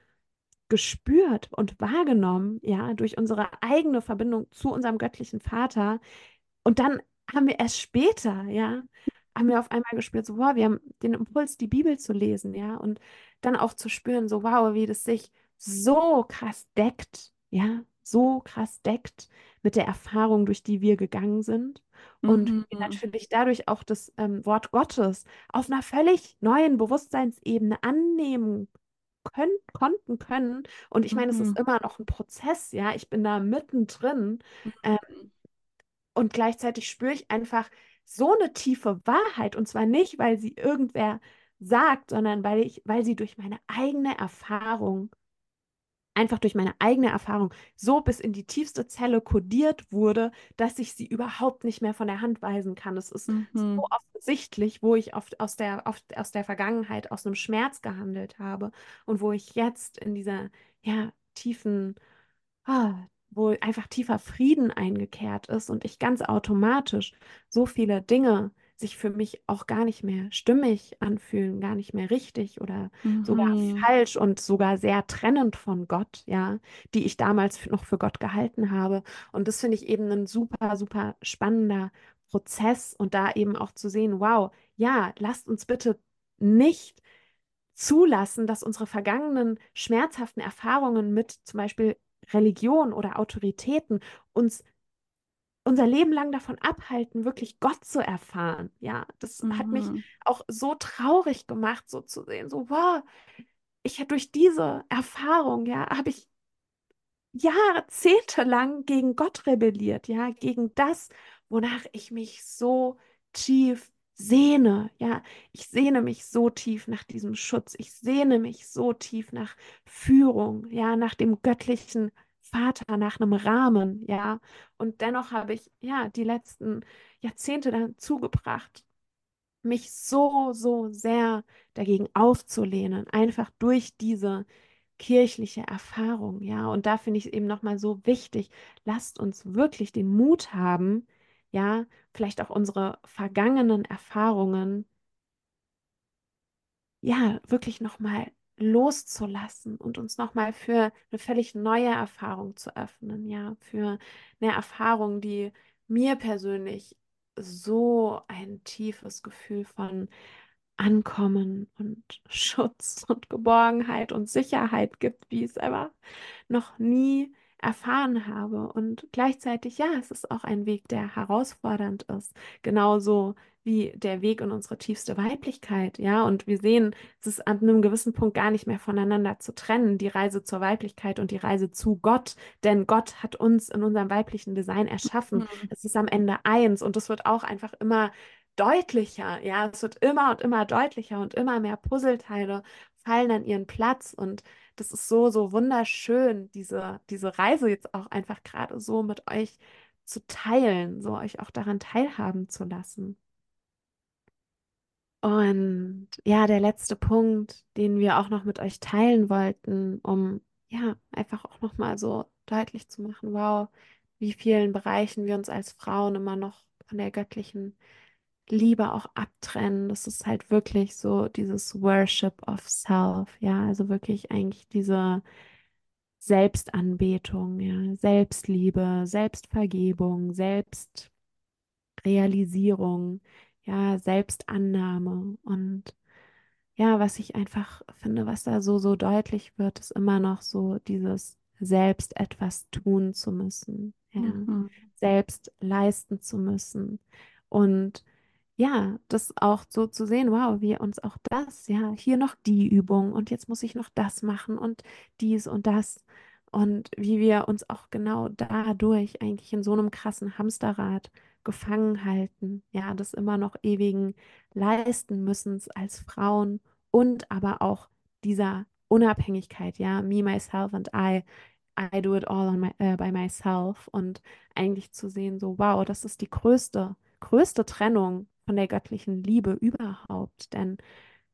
gespürt und wahrgenommen, ja, durch unsere eigene Verbindung zu unserem göttlichen Vater. Und dann haben wir erst später, ja, haben wir auf einmal gespürt, so, wow, wir haben den Impuls, die Bibel zu lesen, ja, und dann auch zu spüren, so, wow, wie das sich so krass deckt, ja, so krass deckt mit der Erfahrung, durch die wir gegangen sind. Und Mhm. wir natürlich dadurch auch das ähm, Wort Gottes auf einer völlig neuen Bewusstseinsebene annehmen können, konnten können. Und ich meine, es ist Mhm. immer noch ein Prozess, ja. Ich bin da mittendrin. Ähm, Mhm. und gleichzeitig spüre ich einfach so eine tiefe Wahrheit. Und zwar nicht, weil sie irgendwer sagt, sondern weil ich, weil sie durch meine eigene Erfahrung, einfach durch meine eigene Erfahrung, so bis in die tiefste Zelle kodiert wurde, dass ich sie überhaupt nicht mehr von der Hand weisen kann. Es ist so Mhm. offensichtlich, wo ich oft aus der, oft aus der Vergangenheit, aus einem Schmerz gehandelt habe und wo ich jetzt in dieser ja, tiefen, ah, wo einfach tiefer Frieden eingekehrt ist und ich ganz automatisch so viele Dinge sich für mich auch gar nicht mehr stimmig anfühlen, gar nicht mehr richtig oder sogar Mhm. falsch und sogar sehr trennend von Gott, ja, die ich damals noch für Gott gehalten habe. Und das finde ich eben ein super, super spannender Prozess und da eben auch zu sehen, wow, ja, lasst uns bitte nicht zulassen, dass unsere vergangenen schmerzhaften Erfahrungen mit zum Beispiel Religion oder Autoritäten uns unser Leben lang davon abhalten, wirklich Gott zu erfahren. Ja, das hat mich Mhm. auch so traurig gemacht, so zu sehen, so, wow, ich habe durch diese Erfahrung, ja, habe ich jahrzehntelang gegen Gott rebelliert, ja, gegen das, wonach ich mich so tief sehne, ja. Ich sehne mich so tief nach diesem Schutz. Ich sehne mich so tief nach Führung, ja, nach dem göttlichen Vater, nach einem Rahmen, ja. Und dennoch habe ich, ja, die letzten Jahrzehnte dann zugebracht, mich so, so sehr dagegen aufzulehnen, einfach durch diese kirchliche Erfahrung, ja. Und da finde ich es eben nochmal so wichtig, lasst uns wirklich den Mut haben, ja, vielleicht auch unsere vergangenen Erfahrungen, ja, wirklich nochmal loszulassen und uns nochmal für eine völlig neue Erfahrung zu öffnen, ja, für eine Erfahrung, die mir persönlich so ein tiefes Gefühl von Ankommen und Schutz und Geborgenheit und Sicherheit gibt, wie es aber noch nie erfahren habe. Und gleichzeitig, ja, es ist auch ein Weg, der herausfordernd ist, genauso wie der Weg in unsere tiefste Weiblichkeit, ja. Und wir sehen, es ist an einem gewissen Punkt gar nicht mehr voneinander zu trennen, die Reise zur Weiblichkeit und die Reise zu Gott, denn Gott hat uns in unserem weiblichen Design erschaffen. Mhm. Es ist am Ende eins und es wird auch einfach immer deutlicher, ja, es wird immer und immer deutlicher und immer mehr Puzzleteile fallen an ihren Platz und das ist so, so wunderschön, diese, diese Reise jetzt auch einfach gerade so mit euch zu teilen, so euch auch daran teilhaben zu lassen. Und ja, der letzte Punkt, den wir auch noch mit euch teilen wollten, um ja, einfach auch noch mal so deutlich zu machen, wow, wie vielen Bereichen wir uns als Frauen immer noch von der göttlichen Liebe auch abtrennen. Das ist halt wirklich so dieses Worship of Self, ja, also wirklich eigentlich diese Selbstanbetung, ja, Selbstliebe, Selbstvergebung, Selbstrealisierung, ja, Selbstannahme. Und ja, was ich einfach finde, was da so, so deutlich wird, ist immer noch so dieses selbst etwas tun zu müssen, ja, Mhm. selbst leisten zu müssen. Und ja, das auch so zu sehen, wow, wir uns auch das, ja, hier noch die Übung und jetzt muss ich noch das machen und dies und das. Und wie wir uns auch genau dadurch eigentlich in so einem krassen Hamsterrad gefangen halten, ja, das immer noch ewigen leisten müssen als Frauen und aber auch dieser Unabhängigkeit, ja, me, myself and I, I do it all on my, äh, by myself und eigentlich zu sehen, so, wow, das ist die größte, größte Trennung von der göttlichen Liebe überhaupt, denn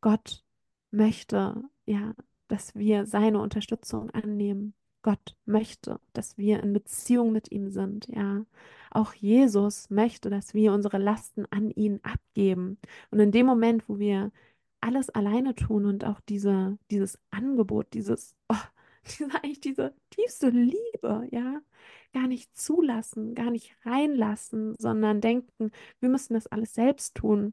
Gott möchte, ja, dass wir seine Unterstützung annehmen. Gott möchte, dass wir in Beziehung mit ihm sind, ja. Auch Jesus möchte, dass wir unsere Lasten an ihn abgeben. Und in dem Moment, wo wir alles alleine tun und auch diese, dieses Angebot, dieses, oh, diese, eigentlich diese tiefste Liebe, ja, gar nicht zulassen, gar nicht reinlassen, sondern denken, wir müssen das alles selbst tun.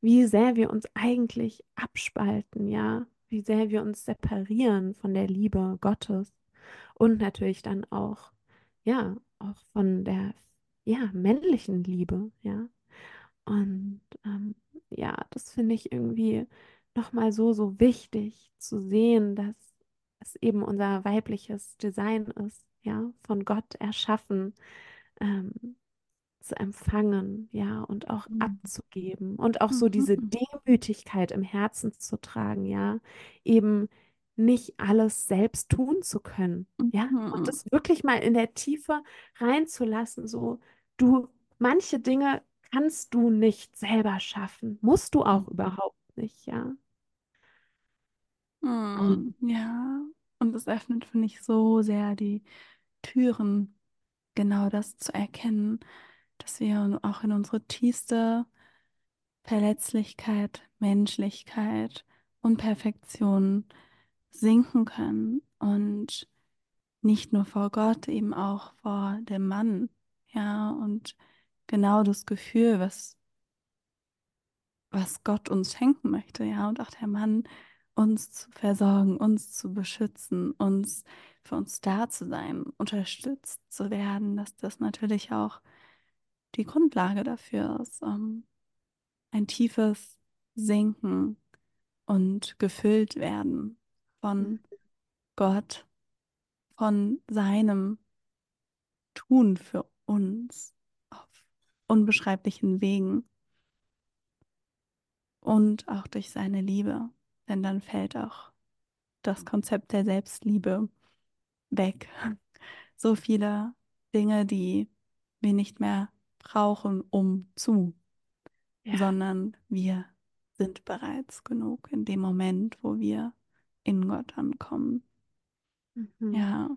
Wie sehr wir uns eigentlich abspalten, ja, wie sehr wir uns separieren von der Liebe Gottes und natürlich dann auch, ja, auch von der, ja, männlichen Liebe, ja. Und ähm, ja, das finde ich irgendwie nochmal so, so wichtig zu sehen, dass es eben unser weibliches Design ist, ja, von Gott erschaffen, ähm, zu empfangen, ja, und auch Mhm. abzugeben und auch so diese Mhm. Demütigkeit im Herzen zu tragen, ja, eben nicht alles selbst tun zu können, ja, und Mhm. das wirklich mal in der Tiefe reinzulassen, so, du, manche Dinge kannst du nicht selber schaffen, musst du auch Mhm. überhaupt nicht, ja. Mhm. Ja, und es öffnet, finde ich, so sehr die Türen, genau das zu erkennen, dass wir auch in unsere tiefste Verletzlichkeit, Menschlichkeit, Unperfektion sinken können und nicht nur vor Gott, eben auch vor dem Mann. Ja, und genau das Gefühl, was, was Gott uns schenken möchte, ja, und auch der Mann uns zu versorgen, uns zu beschützen, uns für uns da zu sein, unterstützt zu werden, dass das natürlich auch die Grundlage dafür ist, um ein tiefes Sinken und gefüllt werden von Gott, von seinem Tun für uns auf unbeschreiblichen Wegen und auch durch seine Liebe. Denn dann fällt auch das Konzept der Selbstliebe weg. So viele Dinge, die wir nicht mehr brauchen, um zu, Ja. sondern wir sind bereits genug in dem Moment, wo wir in Gott ankommen. Mhm. Ja.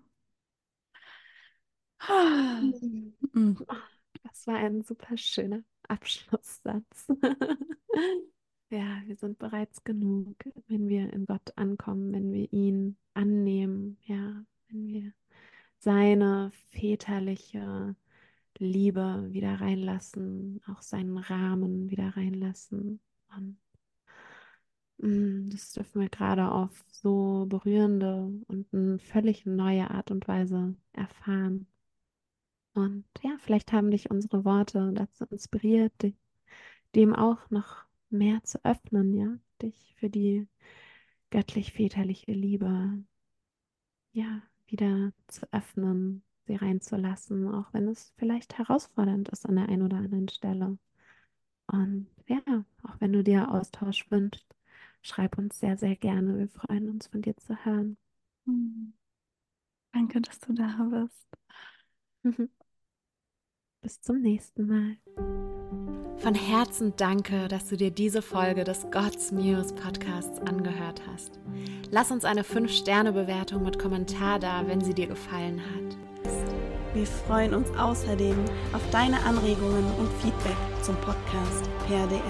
Mhm. Oh, Das war ein super schöner Abschlusssatz. Ja, wir sind bereits genug, wenn wir in Gott ankommen, wenn wir ihn annehmen, ja, wenn wir seine väterliche Liebe wieder reinlassen, auch seinen Rahmen wieder reinlassen. Und mm, das dürfen wir gerade auf so berührende und eine völlig neue Art und Weise erfahren. Und ja, vielleicht haben dich unsere Worte dazu inspiriert, dem auch noch mehr zu öffnen, ja, dich für die göttlich-väterliche Liebe, ja, wieder zu öffnen, sie reinzulassen, auch wenn es vielleicht herausfordernd ist an der einen oder anderen Stelle. Und ja, auch wenn du dir Austausch wünschst, schreib uns sehr, sehr gerne. Wir freuen uns, von dir zu hören. Hm. Danke, dass du da bist. Bis zum nächsten Mal. Von Herzen danke, dass du dir diese Folge des God's Muse Podcasts angehört hast. Lass uns eine 5-Sterne-Bewertung mit Kommentar da, wenn sie dir gefallen hat. Wir freuen uns außerdem auf deine Anregungen und Feedback zum Podcast per DM.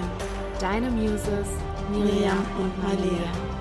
Deine Muses, Miriam und Malea.